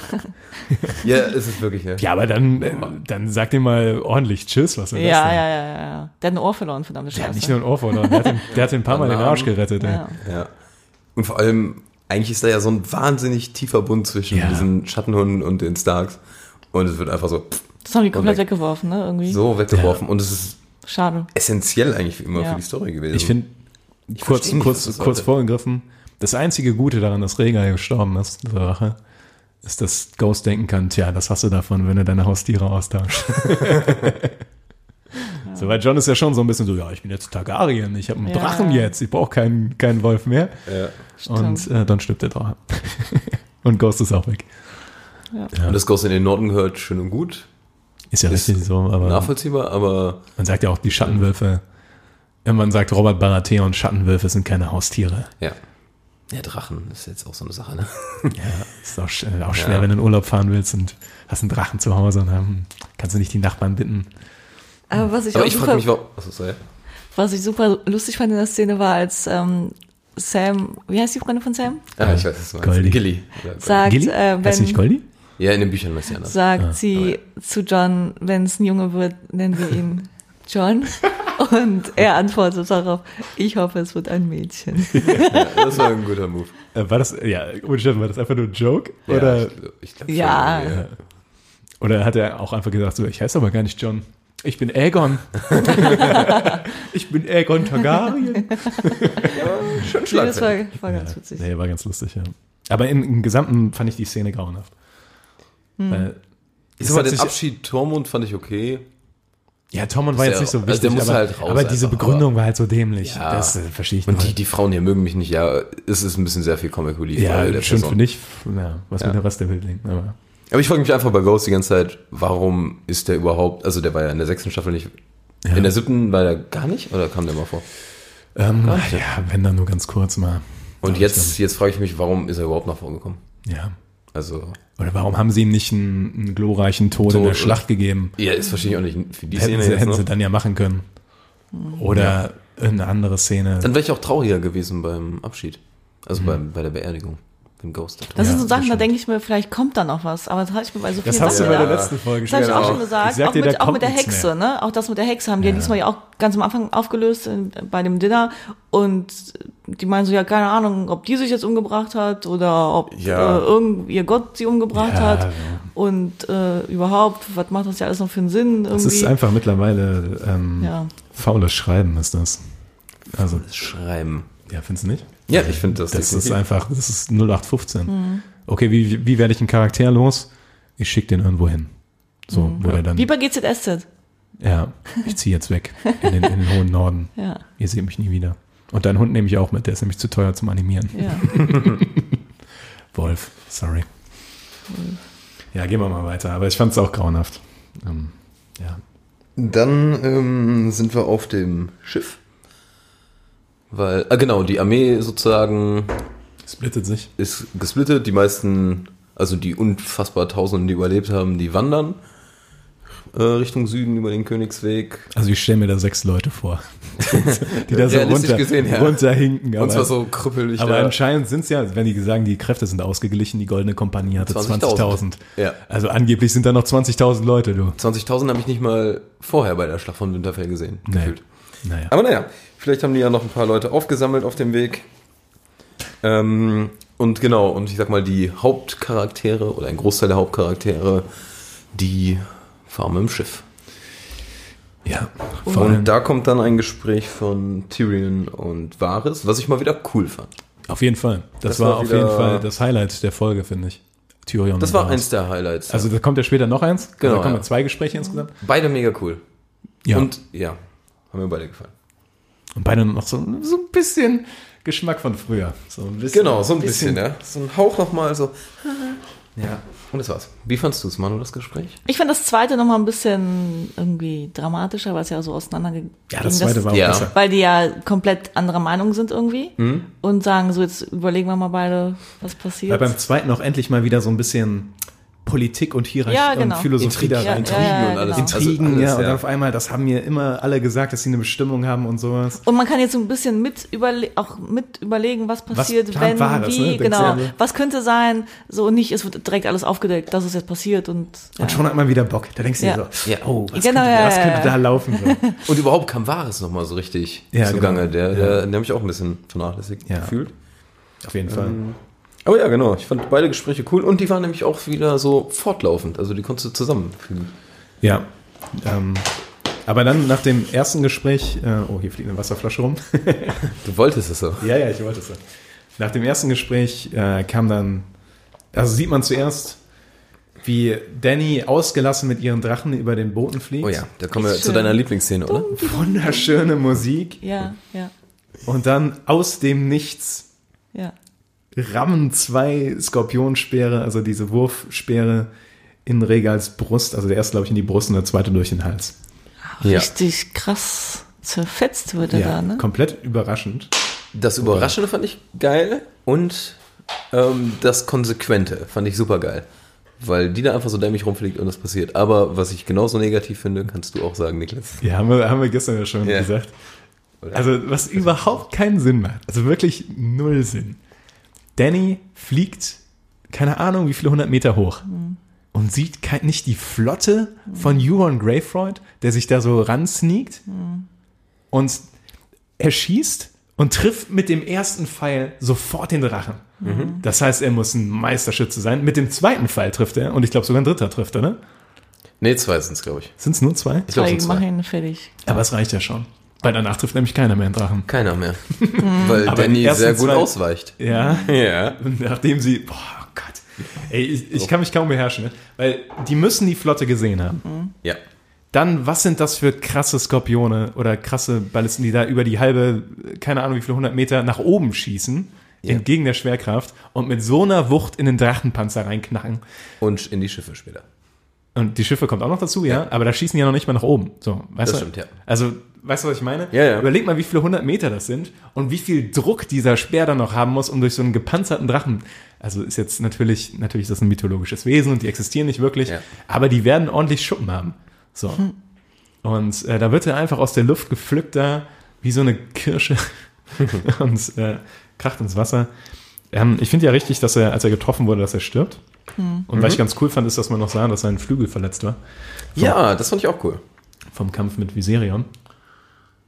ja, es ist wirklich, ja. Ja, aber dann, äh, dann sag dir mal ordentlich Tschüss, was das Ja, denn? ja, ja, ja, ja. Der hat ein Ohr verloren, verdammte Der Scheiße. hat nicht nur ein Ohr verloren, der hat den, der hat den ein paar Mal den Arsch gerettet. Ja. ja. Und vor allem, eigentlich ist da ja so ein wahnsinnig tiefer Bund zwischen Ja. diesen Schattenhunden und den Starks. Und es wird einfach so, pff, Das haben die komplett weg. weggeworfen, ne? Irgendwie. so weggeworfen. Und es ist Schade. essentiell eigentlich immer Ja. für die Story gewesen. Ich finde, kurz, nicht, kurz, kurz sollte. vorgegriffen, das einzige Gute daran, dass Rhaegar gestorben ist, der Rache, ist, dass Ghost denken kann, tja, das hast du davon, wenn du deine Haustiere austauschst. So, weil John ist ja schon so ein bisschen so, ja, ich bin jetzt Targaryen, ich habe einen Ja. Drachen jetzt, ich brauche keinen, keinen Wolf mehr. ja. Und äh, dann stirbt der Drache. und Ghost ist auch weg. Und das Ghost in den Norden gehört schön und gut. Ist ja Ist richtig so, aber Nachvollziehbar, aber man sagt ja auch, die Schattenwölfe, wenn man sagt, Robert Baratheon, Schattenwölfe sind keine Haustiere. ja. Ja, Drachen ist jetzt auch so eine Sache, ne? Ja, ist auch, sch- äh, auch schwer, Ja. wenn du in Urlaub fahren willst und hast einen Drachen zu Hause und dann kannst du nicht die Nachbarn bitten. Aber was ich Aber auch ich frage super, mich, warum. Achso, sorry. was ich super lustig fand in der Szene war, als ähm, Sam, wie heißt die Freundin von Sam? Ah, ich weiß, was meinst. Goldie. Gilly. Sagt, Gilly? äh, heißt wenn, sie nicht Goldie? Ja, in den Büchern weiß ich anders. sagt sie zu John, wenn es ein Junge wird, nennen wir ihn John. Und er antwortet darauf, ich hoffe, es wird ein Mädchen. Ja, das war ein guter Move. Äh, war das, ja, war das einfach nur ein Joke? Oder, Ja, ich, glaub- ich glaub Ja. schon, oder hat er auch einfach gesagt, so, ich heiße aber gar nicht John. Ich bin Aegon. ich bin Aegon Targaryen. Schon Nee, das war, schlagfertig. war ganz witzig. Nee, war ganz lustig, ja. Aber im, im Gesamten fand ich die Szene grauenhaft. Hm. Sag mal, hat den sich- Abschied Tormund fand ich okay. ja, Tormund war Ist jetzt ja- nicht so also wichtig, der muss aber, halt raus aber diese einfach, Begründung war halt so dämlich. Ja. Das äh, verstehe ich Und nicht. die, die Frauen hier mögen mich nicht, ja, es ist ein bisschen sehr viel Comic Relief. ja, der schön Person. für dich. Ja, was Ja. mit dem Rest der Welt liegt. Aber Aber ich frage mich einfach bei Ghost die ganze Zeit, warum ist der überhaupt, also der war ja in der sechsten Staffel nicht, Ja. in der siebten war der gar nicht oder kam der mal vor? ähm, ja, wenn dann nur ganz kurz mal. Und jetzt, jetzt frage ich mich, warum ist er überhaupt noch vorgekommen? Ja. Also, Oder warum haben sie ihm nicht einen, einen glorreichen Tod in Tod, der Schlacht gegeben? ja, ist wahrscheinlich auch nicht für die Hätten, Szene sie, jetzt hätten noch. sie dann ja machen können. Oder eine andere Szene. Dann wäre ich auch trauriger gewesen beim Abschied. Also beim, bei der Beerdigung. Wenn Ghost da tot Das Ja, sind so Sachen, da denke ich mir, vielleicht kommt da noch was. Aber das habe ich mir bei so vielen das hast du Sachen bei der letzten Folge Das habe ich auch Genau. schon gesagt. Sag auch dir, mit, auch mit der Hexe, ne? Auch das mit der Hexe haben die ja, Ja. diesmal ja auch ganz am Anfang aufgelöst in, bei dem Dinner. Und die meinen so, ja, keine Ahnung, ob die sich jetzt umgebracht hat oder ob Ja. äh, irgend ihr Gott sie umgebracht Ja, hat. ja. Und äh, überhaupt, was macht das ja alles noch für einen Sinn? Irgendwie? Das ist einfach mittlerweile ähm, ja. faules Schreiben ist das. Also, Schreiben. ja, findest du nicht? Ja, ich finde das, Das ist einfach, das ist 0815. Mhm. Okay, wie, wie werde ich einen Charakter los? Ich schicke den irgendwo hin. So, wo er dann, Mhm. Wie bei GZSZ. ja, ich ziehe jetzt weg in den, in den hohen Norden. Ja, Ihr seht mich nie wieder. Und deinen Hund nehme ich auch mit, der ist nämlich zu teuer zum Animieren. ja. Wolf, sorry. Ja, gehen wir mal weiter. Aber ich fand es auch grauenhaft. Ähm, ja. Dann ähm, sind wir auf dem Schiff. Weil, ah genau, die Armee sozusagen Splittet sich. ist gesplittet. Die meisten, also die unfassbar Tausenden, die überlebt haben, die wandern äh, Richtung Süden über den Königsweg. Also ich stelle mir da sechs Leute vor, die da so runter, gesehen, ja. runterhinken. Und zwar so krüppelig. aber da. anscheinend sind es ja, wenn die sagen, die Kräfte sind ausgeglichen, die Goldene Kompanie hatte 20.000. 20.000. Ja. Also angeblich sind da noch 20.000 Leute, du. 20.000 habe ich nicht mal vorher bei der Schlacht von Winterfell gesehen, Nee. gefühlt. Naja. Aber naja, vielleicht haben die ja noch ein paar Leute aufgesammelt auf dem Weg. Ähm, und genau, und ich sag mal, die Hauptcharaktere oder ein Großteil der Hauptcharaktere, die fahren mit dem Schiff. Ja, vor und allem, da kommt dann ein Gespräch von Tyrion und Varys, was ich mal wieder cool fand. auf jeden Fall. Das, Das war, war auf jeden Fall das Highlight der Folge, finde ich. Tyrion. Das und war Varys. eins der Highlights. Also da kommt ja später noch eins. Genau, Da kommen ja. zwei Gespräche insgesamt. beide mega cool. Ja. Und ja, haben mir beide gefallen. Und beide noch so, so ein bisschen Geschmack von früher. So ein bisschen, Genau, so ein bisschen, ja. So ein Hauch nochmal so. Ja. Und das war's. Wie fandst du es, Manu, das Gespräch? Ich fand das zweite noch mal ein bisschen irgendwie dramatischer, weil es ja so auseinandergegangen Ja, das zweite war auch Ja. besser. Weil die ja komplett anderer Meinung sind irgendwie Mhm. und sagen so, jetzt überlegen wir mal beide, was Weil passiert. beim zweiten auch endlich mal wieder so ein bisschen Politik und Hierarchie Ja, genau. und Philosophie da Ja, rein. ja, ja, und alles. genau. Intrigen, Also alles, ja, und ja. auf einmal, das haben mir immer alle gesagt, dass sie eine Bestimmung haben und sowas. Und man kann jetzt so ein bisschen mit überle auch mit überlegen, was passiert, plant wenn, Wahres, wie, ne? Genau, was könnte sein, so nicht, es wird direkt alles aufgedeckt, dass es jetzt passiert und, ja. Und schon hat man wieder Bock. Da denkst du Ja. dir so, Ja. oh, was, Genau, könnte, ja, was könnte ja. da laufen? So. Und überhaupt kam Wahres nochmal so richtig Ja, zugange. genau. Der, Ja. der, den habe ich auch ein bisschen vernachlässigt Ja. gefühlt. Auf jeden Fall. Aber ja, genau. Ich fand beide Gespräche cool und die waren nämlich auch wieder so fortlaufend. Also die konntest du zusammenfügen. Ja. Ähm, aber dann nach dem ersten Gespräch, äh, oh, hier fliegt eine Wasserflasche rum. Du wolltest es so. ja, ja, ich wollte es. ja. Nach dem ersten Gespräch äh, kam dann, also sieht man zuerst, wie Danny ausgelassen mit ihren Drachen über den Booten fliegt. Oh ja, da kommen wir Ist zu schön. deiner Lieblingsszene, oder? Wunderschöne Musik. ja, ja, Und dann aus dem Nichts ja. Rammen zwei Skorpionspeere, also diese Wurfspeere, in Regals Brust. Also der erste, glaube ich, in die Brust und der zweite durch den Hals. Ja. Richtig krass zerfetzt wird er Ja, da, ne? komplett überraschend. Das Überraschende fand ich geil und ähm, das Konsequente fand ich super geil. Weil die da einfach so dämlich rumfliegt und das passiert. Aber was ich genauso negativ finde, kannst du auch sagen, Niklas. Ja, haben wir, haben wir gestern ja schon Ja. gesagt. Also, was überhaupt keinen Sinn macht. Also wirklich null Sinn. Danny fliegt, keine Ahnung, wie viele hundert Meter hoch. Und sieht nicht die Flotte von Euron Greyfreud, der sich da so ransneakt. Und er schießt und trifft mit dem ersten Pfeil sofort den Drachen. Das heißt, er muss ein Meisterschütze sein. Mit dem zweiten Pfeil trifft er. Und ich glaube, sogar ein dritter trifft er, ne? Nee, zwei sind es, glaube ich. Sind es nur zwei? Ich glaube, es sind zwei. ihn fertig. Aber es reicht ja schon. Weil danach trifft nämlich keiner mehr einen Drachen. Keiner mehr. Weil Aber Danny sehr gut zwei- ausweicht. Ja. Ja. Nachdem sie, boah Gott, ey, ich, ich kann mich kaum beherrschen, ne? weil die müssen die Flotte gesehen haben. Ja. Dann, was sind das für krasse Skorpione oder krasse Ballisten, die da über die halbe, keine Ahnung wie viele hundert Meter nach oben schießen, Ja. entgegen der Schwerkraft und mit so einer Wucht in den Drachenpanzer reinknacken. Und in die Schiffe später. Und die Schiffe kommt auch noch dazu, ja, aber da schießen die ja noch nicht mal nach oben. So, weißt Das du? stimmt, ja. Also, weißt du, was ich meine? Ja, ja. Überleg mal, wie viele hundert Meter das sind und wie viel Druck dieser Speer dann noch haben muss, um durch so einen gepanzerten Drachen. Also ist jetzt natürlich, natürlich ist das ein mythologisches Wesen und die existieren nicht wirklich, Ja. aber die werden ordentlich Schuppen haben. So. Und äh, da wird er einfach aus der Luft gepflückt da, wie so eine Kirsche und äh, kracht ins Wasser. Ähm, ich finde ja richtig, dass er, als er getroffen wurde, dass er stirbt. Und was ich ganz cool fand, ist, dass man noch sah, dass sein Flügel verletzt war. Ja, das fand ich auch cool. Vom Kampf mit Viserion.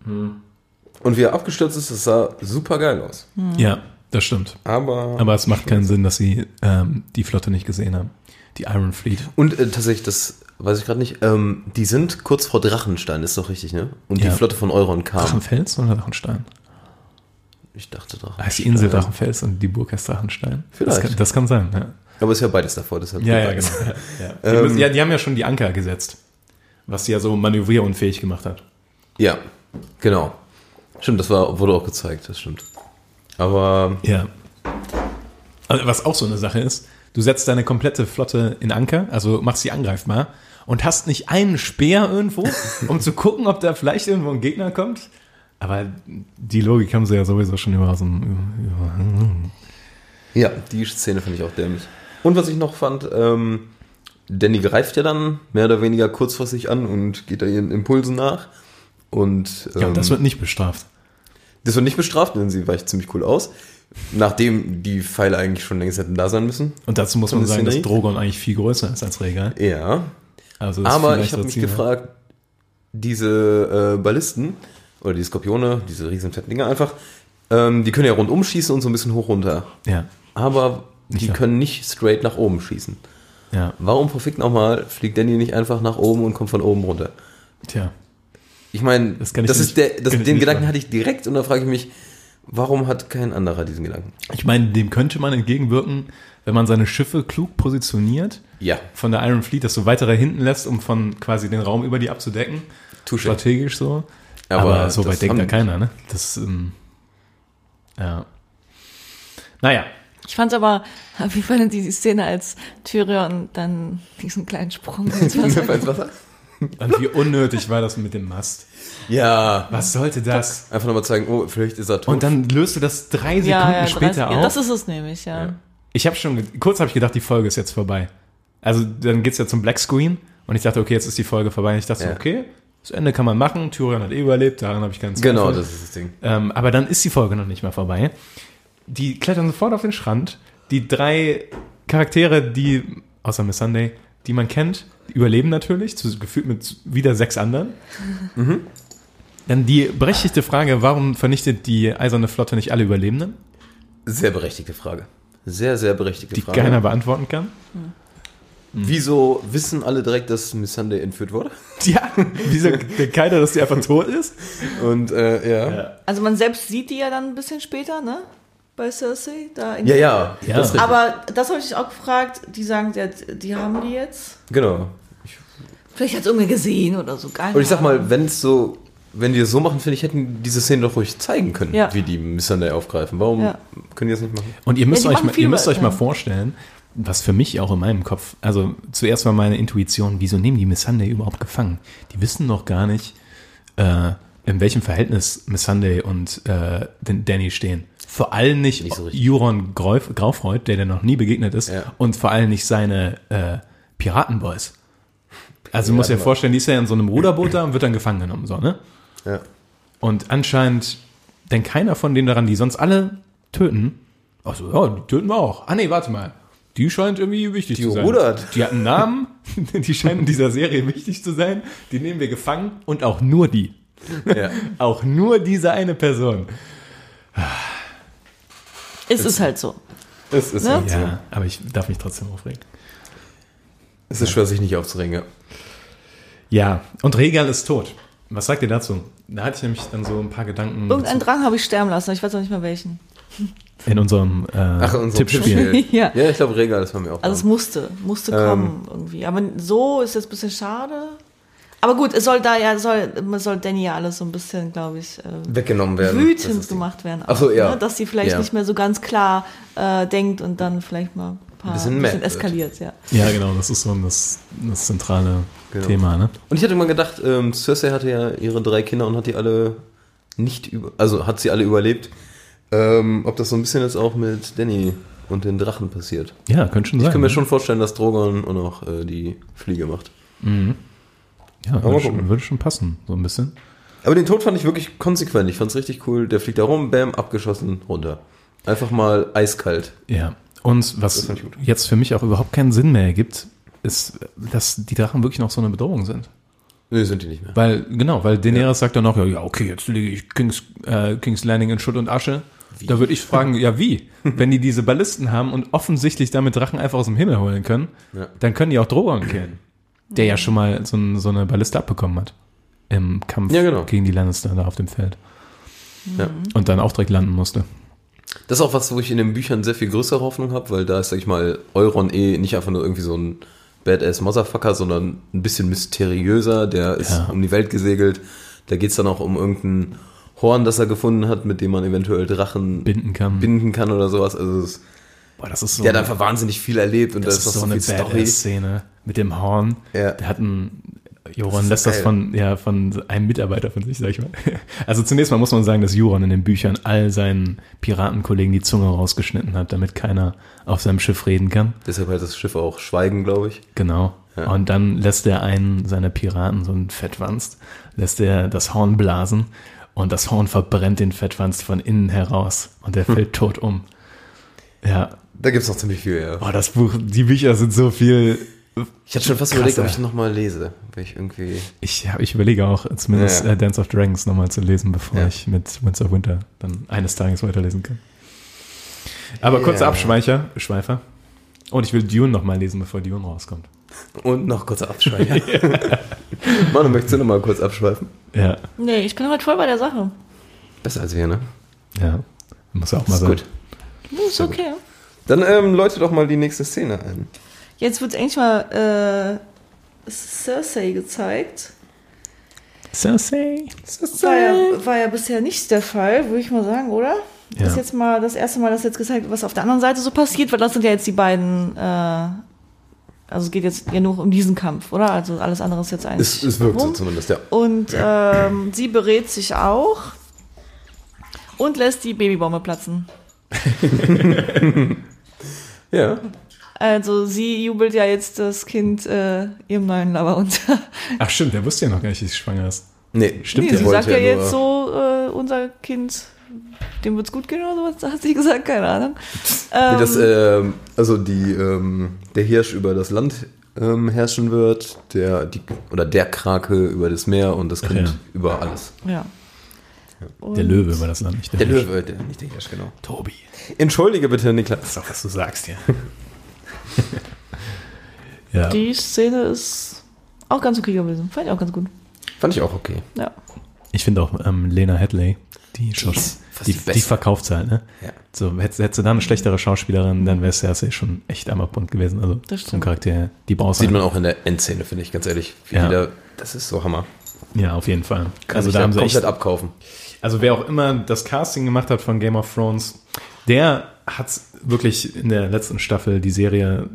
Und wie er abgestürzt ist, das sah super geil aus. Ja, das stimmt. Aber. Aber es macht keinen Sinn, dass sie ähm, die Flotte nicht gesehen haben. Die Iron Fleet. Und äh, tatsächlich, das weiß ich gerade nicht, ähm, die sind kurz vor Drachenstein, ist doch richtig, ne? Und Ja. die Flotte von Euron kam. Drachenfels oder Drachenstein? Ich dachte Drachenstein. Heißt die Insel Drachenfels und die Burg heißt Drachenstein? Vielleicht. Das kann, das kann sein, ja. Aber ist ja beides davor, deshalb. Ja, ja, genau. Ja, ja. Die, müssen, ja, die haben ja schon die Anker gesetzt. Was sie ja so manövrierunfähig gemacht hat. Ja, genau. Stimmt, das war, wurde auch gezeigt, das stimmt. Aber Ja. Also, was auch so eine Sache ist, du setzt deine komplette Flotte in Anker, also machst sie angreifbar und hast nicht einen Speer irgendwo, um zu gucken, ob da vielleicht irgendwo ein Gegner kommt. Aber die Logik haben sie ja sowieso schon über so ein. ja, die Szene fand ich auch dämlich. Und was ich noch fand, ähm, Danny greift ja dann mehr oder weniger kurzfristig an und geht da ihren Impulsen nach. Und ähm, Ja, das wird nicht bestraft. das wird nicht bestraft, denn sie weicht ziemlich cool aus. Nachdem die Pfeile eigentlich schon längst hätten da sein müssen. Und dazu muss man sagen, dass Drogon eigentlich viel größer ist als Regal. Ja, Also Aber ich habe mich gefragt, diese äh, Ballisten oder die Skorpione, diese riesen fetten Dinger einfach, ähm, die können ja rundum schießen und so ein bisschen hoch runter. Ja, Aber die ja. können nicht straight nach oben schießen. ja, Warum verfickt nochmal fliegt Danny nicht einfach nach oben und kommt von oben runter? tja. Ich meine, Das das, kann ich ist nicht- der, das, den Gedanken sagen. hatte ich direkt und da frage ich mich, warum hat kein anderer diesen Gedanken? Ich meine, dem könnte man entgegenwirken, wenn man seine Schiffe klug positioniert, Ja, von der Iron Fleet das so weiter hinten lässt, um von quasi den Raum über die abzudecken. Touché. Strategisch so. Aber Aber, so weit denkt die keiner, ne? Das, ähm, ja. Naja, Ich fand's aber, wie fanden Sie die Szene, als Tyrion dann diesen kleinen Sprung ins Wasser Ins Wasser? Und wie unnötig war das mit dem Mast? Ja. Was sollte das? Einfach nochmal zeigen, oh, vielleicht ist er tot. Und dann löst du das drei Sekunden Ja, ja, später 30, auf. ja, das ist es nämlich, ja. ich habe schon, kurz habe ich gedacht, die Folge ist jetzt vorbei. Also dann geht's ja zum Black Screen und ich dachte, okay, jetzt ist die Folge vorbei. Und ich dachte, so, Ja. okay, das Ende kann man machen. Tyrion hat eh überlebt, daran habe ich keinen Zweifel. genau, das ist das Ding. Ähm, aber dann ist die Folge noch nicht mal vorbei. Die klettern sofort auf den Strand. Die drei Charaktere, die, außer Miss Sunday, die man kennt, die überleben natürlich, zu, gefühlt mit wieder sechs anderen. Dann die berechtigte Frage, warum vernichtet die Eiserne Flotte nicht alle Überlebenden, Sehr berechtigte Frage. Sehr, sehr berechtigte die Frage. keiner beantworten kann? Wieso wissen alle direkt, dass Miss Sunday entführt wurde? Ja, wieso denkt keiner, dass die einfach tot ist? Und äh, ja. ja. Also man selbst sieht die ja dann ein bisschen später, ne? Bei Cersei. Da in Ja, ja. Ja. Das. Aber das habe ich auch gefragt. Die sagen, ja, die haben die jetzt. Genau. Vielleicht hat es irgendwer gesehen oder so. Keine Und ich sag mal, wenn es so, wenn die es so machen, finde ich, hätten diese Szene doch ruhig zeigen können, Ja. wie die Miss Sunday aufgreifen. Warum Ja. können die das nicht machen? Und ihr müsst, Ja, die euch, mal, ihr müsst euch mal vorstellen, was für mich auch in meinem Kopf, also zuerst war meine Intuition, wieso nehmen die Miss Sunday überhaupt gefangen? Die wissen noch gar nicht, äh, in welchem Verhältnis Miss Sunday und äh, Danny stehen. Vor allem nicht, Nicht so. Juron Grauf, Graufreud, der der noch nie begegnet ist, Ja. und vor allem nicht seine äh, Piratenboys. Also du musst dir vorstellen, die ist ja in so einem Ruderboot da und wird dann gefangen genommen, so, ne? Ja. Und anscheinend denkt keiner von denen daran, die sonst alle töten. Achso, ja, die töten wir auch. Ah nee, warte mal. Die scheint irgendwie wichtig Die zu sein. rudert. Die hat einen Namen, die scheinen in dieser Serie wichtig zu sein. Die nehmen wir gefangen und auch nur die. ja. Auch nur diese eine Person. es ist halt so. Es ist Ne? halt so. Ja, aber ich darf mich trotzdem aufregen. Es ist schwer, sich nicht aufzuregen. Ja. Ja, und Regal ist tot. Was sagt ihr dazu? Da hatte ich nämlich dann so ein paar Gedanken Irgendeinen Drang habe ich sterben lassen. Ich weiß auch nicht mehr welchen. In unserem äh, Ach, in unserem Tippspiel. Tippspiel. Ja. ja, ich glaube, Regal, das war mir auch. Also es musste, musste kommen irgendwie. Aber so ist jetzt ein bisschen schade. Aber gut, es soll da ja, soll, soll Danny ja alles so ein bisschen, glaube ich, äh, weggenommen werden. Wütend gemacht werden. Ach so, ja. Ne? Dass sie vielleicht Ja. nicht mehr so ganz klar äh, denkt und dann vielleicht mal ein paar Bisschen ein bisschen wird. eskaliert, ja. Ja, genau, das ist so das, das zentrale Genau. Thema, ne? Und ich hatte mal gedacht, ähm, Cersei hatte ja ihre drei Kinder und hat die alle nicht über, also hat sie alle überlebt. Ähm, ob das so ein bisschen jetzt auch mit Danny und den Drachen passiert. Ja, könnte schon sein. Ich kann mir ne? schon vorstellen, dass Drogon auch noch äh, die Fliege macht. Ja, mal würde schon, würde schon passen, so ein bisschen. Aber den Tod fand ich wirklich konsequent. Ich fand es richtig cool. Der fliegt da rum, bam, abgeschossen, runter. Einfach mal eiskalt. Ja. Und was ich jetzt für mich auch überhaupt keinen Sinn mehr ergibt, ist, dass die Drachen wirklich noch so eine Bedrohung sind. Nö, sind die nicht mehr. Weil, genau, weil Daenerys sagt dann ja, ja, okay, jetzt lege ich Kings, äh, King's Landing in Schutt und Asche. Da würde ich fragen, ja, wie? Wenn die diese Ballisten haben und offensichtlich damit Drachen einfach aus dem Himmel holen können, Ja. dann können die auch Drogon killen. Der ja schon mal so, ein, so eine Balliste abbekommen hat. Im Kampf Ja, genau. gegen die Lannister da auf dem Feld. Ja. Und dann auch direkt landen musste. Das ist auch was, wo ich in den Büchern sehr viel größere Hoffnung habe, weil da ist, sag ich mal, Euron eh nicht einfach nur irgendwie so ein Badass Motherfucker, sondern ein bisschen mysteriöser. Der ist Ja. um die Welt gesegelt. Da geht's dann auch um irgendein Horn, das er gefunden hat, mit dem man eventuell Drachen Binden kann. binden kann oder sowas. Also es, Boah, das ist so, der hat einfach wahnsinnig viel erlebt und das da ist ist so so eine. Badass-Szene mit dem Horn. Ja. Der hat einen, Das Joron ist lässt das geil. von, ja, von einem Mitarbeiter von sich, sag ich mal. Also zunächst mal muss man sagen, dass Joron in den Büchern all seinen Piratenkollegen die Zunge rausgeschnitten hat, damit keiner auf seinem Schiff reden kann. Deshalb halt das Schiff auch schweigen, glaube ich. Genau. Ja. Und dann lässt er einen seiner Piraten, so einen Fettwanst, lässt er das Horn blasen und das Horn verbrennt den Fettwanst von innen heraus und der fällt tot um. Ja. Da gibt's noch ziemlich viel, ja. Boah, das Buch, die Bücher sind so viel. Ich hatte schon fast Krasser. überlegt, ob ich nochmal lese, weil ich irgendwie... Ich, ja, ich überlege auch, zumindest Ja, ja. äh, Dance of Dragons nochmal zu lesen, bevor ich mit Winds of Winter dann eines Tages weiterlesen kann. Aber kurzer Abschweicher, Schweifer. Und ich will Dune nochmal lesen, bevor Dune rauskommt. Und noch kurz abschweifen. Manu, möchtest du nochmal kurz abschweifen? Ja, Nee, ich bin heute voll bei der Sache. Besser als wir, ne? ja. Muss auch mal Ist sein. gut. Ja, Ist okay. Dann ähm, läute doch mal die nächste Szene ein. Jetzt wird endlich mal äh, Cersei gezeigt. Cersei. War ja, war ja bisher nicht der Fall, würde ich mal sagen, oder? Ja. Das ist jetzt mal das erste Mal, dass jetzt gezeigt wird, was auf der anderen Seite so passiert, weil das sind ja jetzt die beiden, äh, also es geht jetzt ja nur um diesen Kampf, oder? Also alles andere ist jetzt eigentlich. Es, es wirkt so rum. zumindest, ja. Und ähm, sie berät sich auch und lässt die Babybombe platzen. Ja. Also sie jubelt ja jetzt das Kind äh, ihrem neuen Lover unter. Ach stimmt, der wusste ja noch gar nicht, dass sie schwanger ist. Nee, Stimmt, nee, sie sagt ja, ja jetzt so, äh, unser Kind, dem wird's gut gehen oder sowas, hat sie gesagt, keine Ahnung. Ähm, Nee, dass ähm, also die, ähm, der Hirsch über das Land ähm, herrschen wird, der, die, oder der Krake über das Meer und das Kind ja. über alles. ja. Der Löwe war das Land, nicht der, Der Hirsch. Löwe, der, nicht der Hirsch, genau. Tobi. Entschuldige bitte, Niklas. Das ist doch, was du sagst hier. ja. Die Szene ist auch ganz okay gewesen. Fand ich auch ganz gut. Fand ich auch okay. Ja. Ich finde auch ähm, Lena Headley, die, fast die, die die, verkauft halt, ne? Ja. So, hättest, hättest du da eine schlechtere Schauspielerin, dann wäre Cersei schon echt am Punkt gewesen. Also stimmt. Charakter her. Die brauchst Sieht halt. man auch in der Endszene, finde ich, ganz ehrlich. Wie Ja. die da, das ist so Hammer. Ja, auf jeden Fall. Kann also da haben sie komplett echt, abkaufen. Also wer auch immer das Casting gemacht hat von Game of Thrones, der hat wirklich in der letzten Staffel die Serie,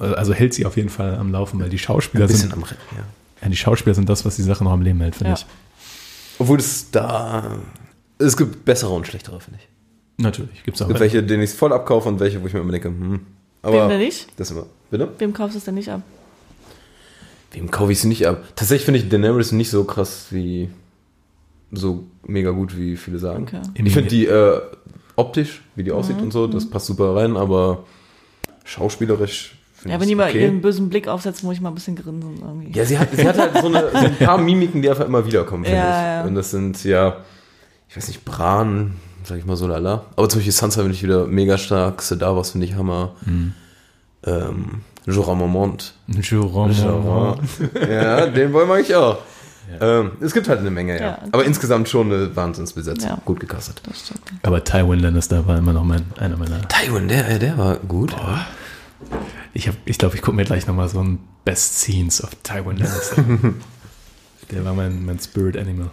äh, also hält sie auf jeden Fall am Laufen, weil die Schauspieler Ein bisschen sind, am Rennen, ja. ja, die Schauspieler sind das, was die Sache noch am Leben hält, finde Ja. ich. Obwohl es da, es gibt bessere und schlechtere, finde ich. Natürlich, gibt's auch. Es gibt welche, denen ich es voll abkaufe und welche, wo ich mir immer denke, hm. Aber Wem denn nicht? das immer. Bitte? Wem kaufst du es denn nicht ab? Wem kaufe ich sie nicht ab? Tatsächlich finde ich Daenerys nicht so krass wie, so mega gut, wie viele sagen. Okay. Ich finde die äh, optisch, wie die aussieht und so, das passt super rein, aber schauspielerisch finde Ja, wenn die mal okay. ihren bösen Blick aufsetzen, muss ich mal ein bisschen grinsen irgendwie. Ja, sie hat, sie hat halt so, eine, so ein paar Mimiken, die einfach immer wiederkommen, finde Ja, ich. ja. Und das sind ja, ich weiß nicht, Bran, sag ich mal so lala. Aber zum Beispiel Sansa finde ich wieder mega stark, Sedavos finde ich Hammer. Mhm. Ähm, Jorah Mormont. Jerome. Jorah. ja, den wollen wir eigentlich auch. Ähm, es gibt halt eine Menge, ja. Ja. Aber insgesamt schon eine Wahnsinnsbesetzung. Ja. Gut stimmt. Aber Tywin Lannister war immer noch mein, einer meiner. Tywin, der, der war gut. ja. Ich, hab- ich glaube, ich gucke mir gleich nochmal so ein Best Scenes of Tywin Lannister. Der war mein, mein Spirit Animal.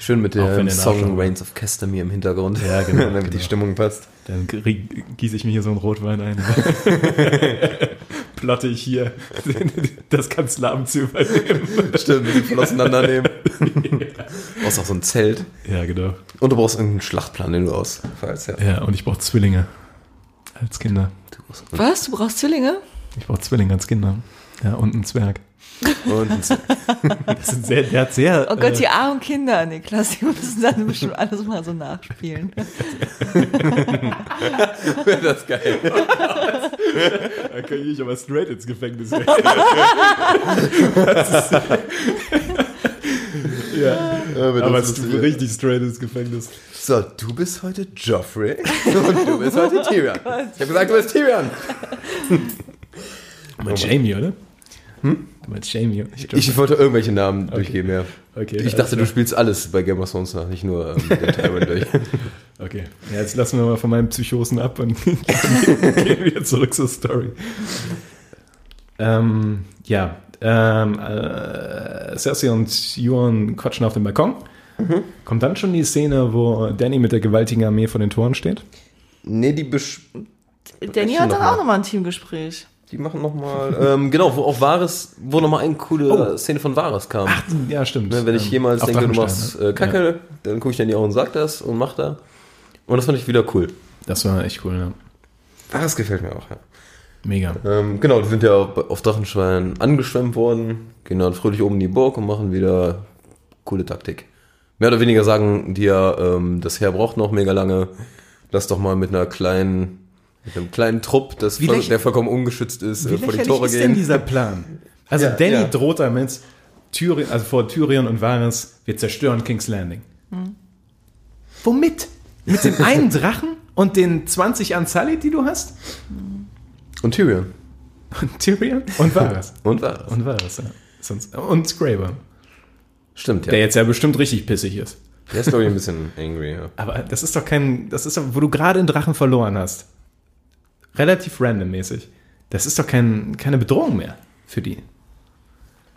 Schön mit dem Song Reigns of Castamere im Hintergrund. Ja, genau, Damit die genau. Stimmung passt. Dann gieße ich mir hier so einen Rotwein ein. Plotte ich hier das Kanzleramt zu übernehmen. Stimmt, wir voll auseinandernehmen. Du brauchst auch so ein Zelt. Ja, genau. Und du brauchst irgendeinen Schlachtplan, den du ausfallst. Ja. Ja, und ich brauche Zwillinge als Kinder. Du Was? Du brauchst Zwillinge? Ich brauche Zwillinge als Kinder. Ja, und einen Zwerg. Das sehr, der hat sehr. Oh Gott, äh, die armen Kinder, Niklas, die müssen dann bestimmt alles mal so nachspielen. wäre das geil. Da kann ich aber straight ins Gefängnis gehen. ja, aber es ist richtig straight ins Gefängnis. So, du bist heute Joffrey und du bist heute Tyrion. Ich habe gesagt, du bist Tyrion. Meinst Jamie, oder? Hm? Du meinst Jamie. Ich, Ich wollte irgendwelche Namen durchgeben, ja. Okay, Ich dachte, du klar. spielst alles bei Game of Thrones nach, nicht nur ähm, den Tywin durch. Okay, ja, jetzt lassen wir mal von meinen Psychosen ab und gehen wieder zurück zur Story. Ähm, ja, ähm, äh, Cersei und Euron quatschen auf dem Balkon. Kommt dann schon die Szene, wo Danny mit der gewaltigen Armee vor den Toren steht? Nee, die, besch Danny hat dann noch mal. auch nochmal ein Teamgespräch. Die machen nochmal, ähm, genau, wo auch Varys, wo nochmal eine coole Szene von Varys kam. Ja, stimmt. Ne, wenn ich Ähm, jemals auf denke, du machst ne? äh, Kacke, dann gucke ich dann die Augen und sag das und mach da. Und das fand ich wieder cool. Ja, das war echt cool, ja. Varys gefällt mir auch, ja. Mega. Ähm, genau, die sind ja auf Drachenschwein angeschwemmt worden, gehen dann fröhlich oben in die Burg und machen wieder coole Taktik. Mehr oder weniger sagen die ja, ähm, das Heer braucht noch mega lange. Lass doch mal mit einer kleinen, mit einem kleinen Trupp, das voll, der vollkommen ungeschützt ist, äh, Wie vor die Tore ist gehen. denn dieser Plan? Also Ja, Danny ja. droht damit, Tyrion, also vor Tyrion und Varys, wir zerstören King's Landing. Womit? Mit dem einen Drachen und den 20 Unsullied, die du hast? Und Tyrion. Und Tyrion und Varys. Und Varys. Und Varys, ja. Sonst, und Scraber, Stimmt, ja. der jetzt ja bestimmt richtig pissig ist. Der ist, glaube ich, ein bisschen angry, ja. Aber das ist doch kein, das ist doch, wo du gerade einen Drachen verloren hast. Relativ randommäßig. Das ist doch kein, keine Bedrohung mehr für die.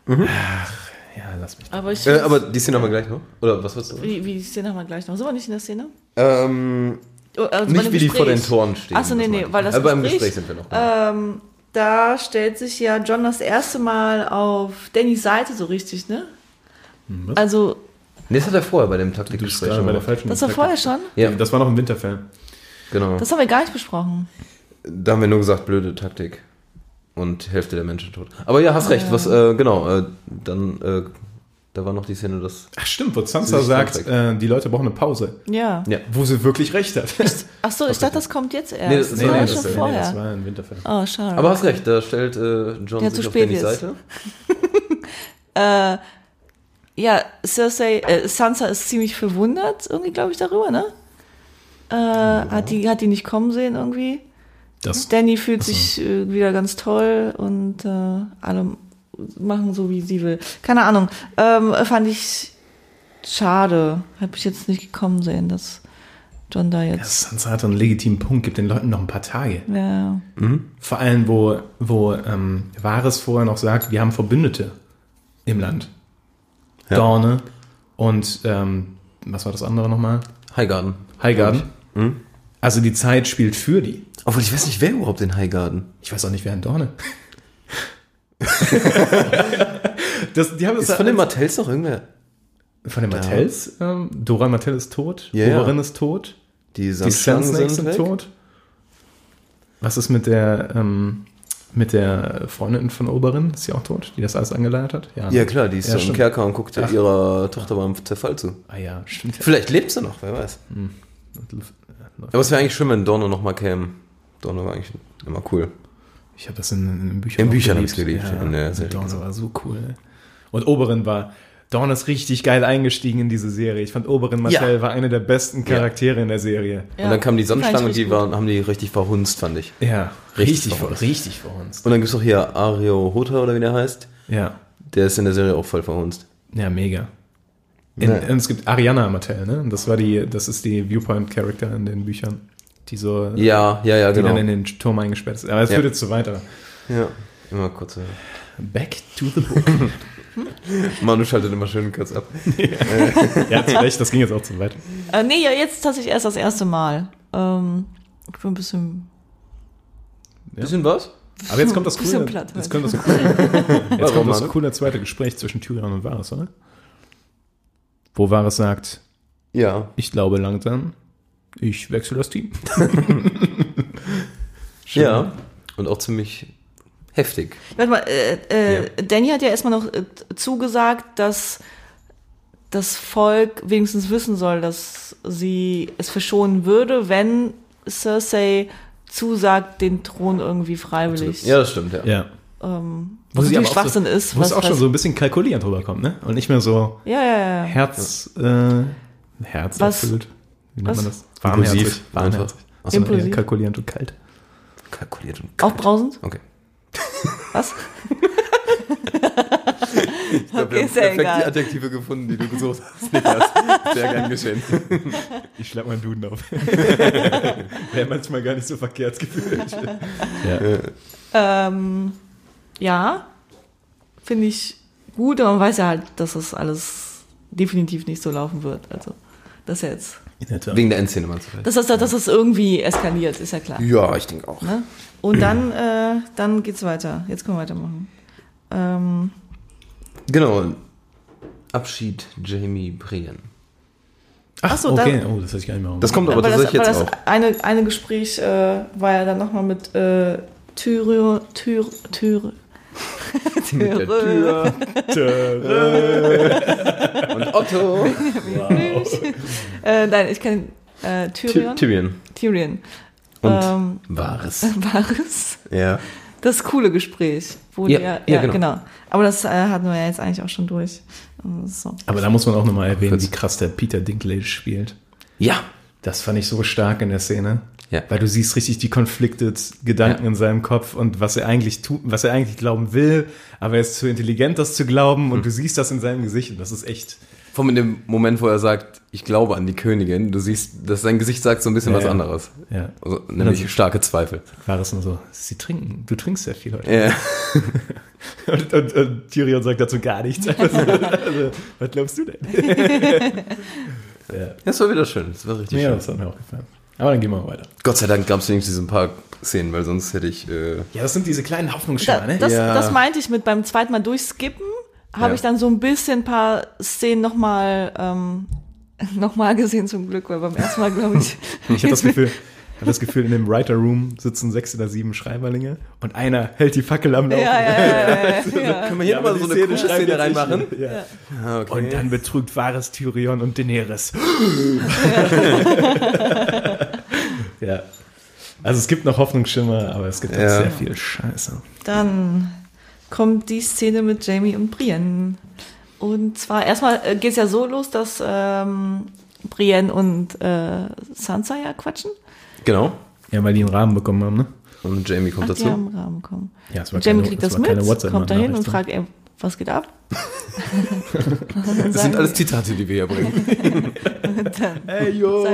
Ach, ja, lass mich. Aber ich. Äh, aber die Szene haben wir gleich noch. Oder was willst du? wie, wie die Szene haben wir gleich noch. Sind wir nicht in der Szene? Ähm, Oh, also Nicht wie die vor den. Toren stehen. Achso, nee, das nee, weil das Aber beim Gespräch, Gespräch sind wir noch. Ähm, da stellt sich ja John das erste Mal auf Dannys Seite so richtig, ne? was? Also, nee, das hat er vorher bei dem Taktikgespräch schon bei der falschen das war vorher schon? Ja, Das war noch im Winterfell. genau. Das haben wir gar nicht besprochen. Da haben wir nur gesagt, blöde Taktik. Und Hälfte der Menschen tot. Aber ja, hast recht. Was, äh, genau, äh, dann, äh, da war noch die Szene, dass. Ach stimmt, wo Sansa sagt, äh, die Leute brauchen eine Pause. Ja. Ja. Wo sie wirklich recht hat. Achso, ich dachte, das kommt jetzt erst. Nee, das- nee, war nee, ja das- schon nee, das vorher. war im Winterfell. oh, schade. Aber hast recht, da stellt äh, John Ja, sich zu auf Dannys jetzt. Seite. Ja, Cersei, äh, Sansa ist ziemlich verwundert, irgendwie, glaube ich, darüber, ne? Äh, hat, die, hat die nicht kommen sehen irgendwie. Das, Danny fühlt sich äh, wieder ganz toll und äh, alle machen so, wie sie will. Keine Ahnung. Ähm, fand ich schade. Habe ich jetzt nicht gekommen sehen, dass John da ja, jetzt. Sansa hat einen legitimen Punkt, gibt den Leuten noch ein paar Tage. Ja. Vor allem, wo, wo ähm, Varys vorher noch sagt, wir haben Verbündete im Land. Ja. Dorne und ähm, was war das andere nochmal? Highgarden. Highgarden. Also die Zeit spielt für die. Obwohl ich weiß nicht, wer überhaupt in Highgarden. Ich weiß auch nicht, wer in Dorne. das, die haben das Ist von den Martells noch irgendwer? von den Martells. Ähm, Dora Martell ist tot. Ja, ja. Oberyn ist tot. Die Die Sandsnakes sind weg. tot. Was ist mit der, ähm, mit der Freundin von Oberyn? Ist sie auch tot, die das alles angeleiert hat? ne? Ja klar, die ist Ja, im. Kerker und guckt Ach. ihrer Tochter beim Zerfall zu. Ah ja, stimmt. Vielleicht lebt sie noch, wer weiß. Aber es wäre eigentlich schön, wenn Dorne noch mal käme. Dorne war eigentlich immer cool. Ich habe das in, in den Büchern In auch Büchern hab ich's geliebt, Ja, Serie Dorne gesehen. war so cool. Und Oberyn war, Dorne ist richtig geil eingestiegen in diese Serie. Ich fand Oberyn Martell Ja. war eine der besten Charaktere in der Serie. Ja. Und dann kamen die ich Sandschlangen und die waren, haben die richtig verhunzt, fand ich. Ja, Richtig richtig, uns. richtig vor uns. Und dann gibt's doch hier Ario Hota oder wie der heißt. Ja, Der ist in der Serie auch voll verhunzt. ja, mega. In, Ja. Und es gibt Ariana Martell, ne? Das war die, das ist die Viewpoint-Charakter in den Büchern. Die so, Ja, ja, ja, die genau. dann in den Turm eingesperrt ist. Aber es Ja. führt jetzt zu weiter. Ja, immer kurz. äh, Back to the book. Manu schaltet immer schön kurz ab. ja, hat sie recht, das ging jetzt auch zu weit. Äh, nee, ja, jetzt tatsächlich erst das erste Mal. Ähm, ich bin ein bisschen. Bisschen was? Aber jetzt kommt das Bisschen coole, platt jetzt kommt das coole, jetzt kommt das coole zweite Gespräch zwischen Tyrion und Varys, oder? Wo Varys sagt, Ja. ich glaube langsam, ich wechsle das Team. Ja. Und auch ziemlich heftig. Warte mal, äh, äh, Ja. Danny hat ja erstmal noch äh, zugesagt, dass das Volk wenigstens wissen soll, dass sie es verschonen würde, wenn Cersei zusagt, den Thron irgendwie freiwillig. Ja, das stimmt, ja. Ja. Ähm, Wo was sie natürlich Schwachsinn so, ist. Wo es was- auch schon was- so ein bisschen kalkulierend rüberkommt, ne? Und nicht mehr so Ja, ja, ja. Herz, äh, Herz Was- erfüllt. Wie nennt man das? Impulsiv, Warmherzig. einfach. Achso, Impulsiv. ja, kalkulierend und kalt. Kalkuliert und Aufbrausend? Okay. Was? Ich glaube, Okay, wir haben perfekt egal. die Adjektive gefunden, die du gesucht hast. Niklas. Sehr gern geschehen. Ich schlag meinen Duden auf. Wäre manchmal gar nicht so verkehrt gefühlt. ja. Ähm, ja, finde ich gut, aber man weiß ja halt, dass das alles definitiv nicht so laufen wird. Also, das ist ja jetzt. Der. Wegen der Endszene meinst du vielleicht? Dass das, dass das irgendwie eskaliert, ist ja klar. Ja, ich denke auch. Ne? Und dann, äh, dann geht's weiter. Jetzt können wir weitermachen. Ähm, Genau. Abschied Jamie Brienne. Ach Ach so, okay. da- oh, das hätte ich gar nicht mehr Das kommt aber tatsächlich jetzt das auch. eine, eine Gespräch äh, war ja dann nochmal mit äh, Tyrio, Tyr, Tyr, Mit der Tür. Und Otto. äh, nein, ich kenne äh, Tyrion. Tyrion. Tyrion. Und Ähm, Wahres. war es? Ja. Das coole Gespräch. Wo Ja, der, ja, ja, genau. genau. Aber das äh, hatten wir ja jetzt eigentlich auch schon durch. Also, So. Aber da muss man auch nochmal erwähnen, Kurz. wie krass der Peter Dinklage spielt. Ja. Das fand ich so stark in der Szene. Ja. Weil du siehst richtig die conflicted Gedanken Ja. in seinem Kopf und was er eigentlich tut, was er eigentlich glauben will, aber er ist zu intelligent, das zu glauben und du siehst das in seinem Gesicht und das ist echt. Vor allem in dem Moment, wo er sagt, ich glaube an die Königin, du siehst, dass sein Gesicht sagt so ein bisschen Ja, was ja. anderes. Ja. Also, nämlich Also- starke Zweifel. War es nur so, sie trinken, du trinkst sehr viel heute. Ja. Und, und, und Tyrion sagt dazu gar nichts. Einfach so, also, was glaubst du denn? ja. Das war wieder schön. Das war richtig ja, schön. das hat mir auch gefallen. Aber dann gehen wir weiter. Gott sei Dank gab es wenigstens ein paar Szenen, weil sonst hätte ich. Äh, Ja, das sind diese kleinen Hoffnungsschimmer, ne? das, Ja. das meinte ich mit beim zweiten Mal durchskippen, habe Ja. ich dann so ein bisschen ein paar Szenen nochmal ähm, noch mal gesehen zum Glück, weil beim ersten Mal, glaube ich. Ich habe das Gefühl, ich hab das Gefühl, in dem Writer Room sitzen sechs oder sieben Schreiberlinge und einer hält die Fackel am Laufen. ja, ja, ja, ja. können wir hier Ja, mal aber so eine Szene reinmachen? Ah, okay. Und dann betrügt wahres Tyrion und Daenerys. ja. Also es gibt noch Hoffnungsschimmer, aber es gibt auch sehr viel Scheiße. Dann kommt die Szene mit Jamie und Brienne. Und zwar erstmal äh, geht's ja so los, dass ähm, Brienne und äh, Sansa ja quatschen. Genau. Ja, weil die einen Rahmen bekommen haben, ne? Und Jamie kommt Ach, die dazu. haben Rahmen bekommen. Ja, es war Jamie keine- kriegt es das mit, kommt dahin und Nachricht. fragt, ey, was geht ab? Das sind alles Zitate, die wir hier bringen. Hey, yo!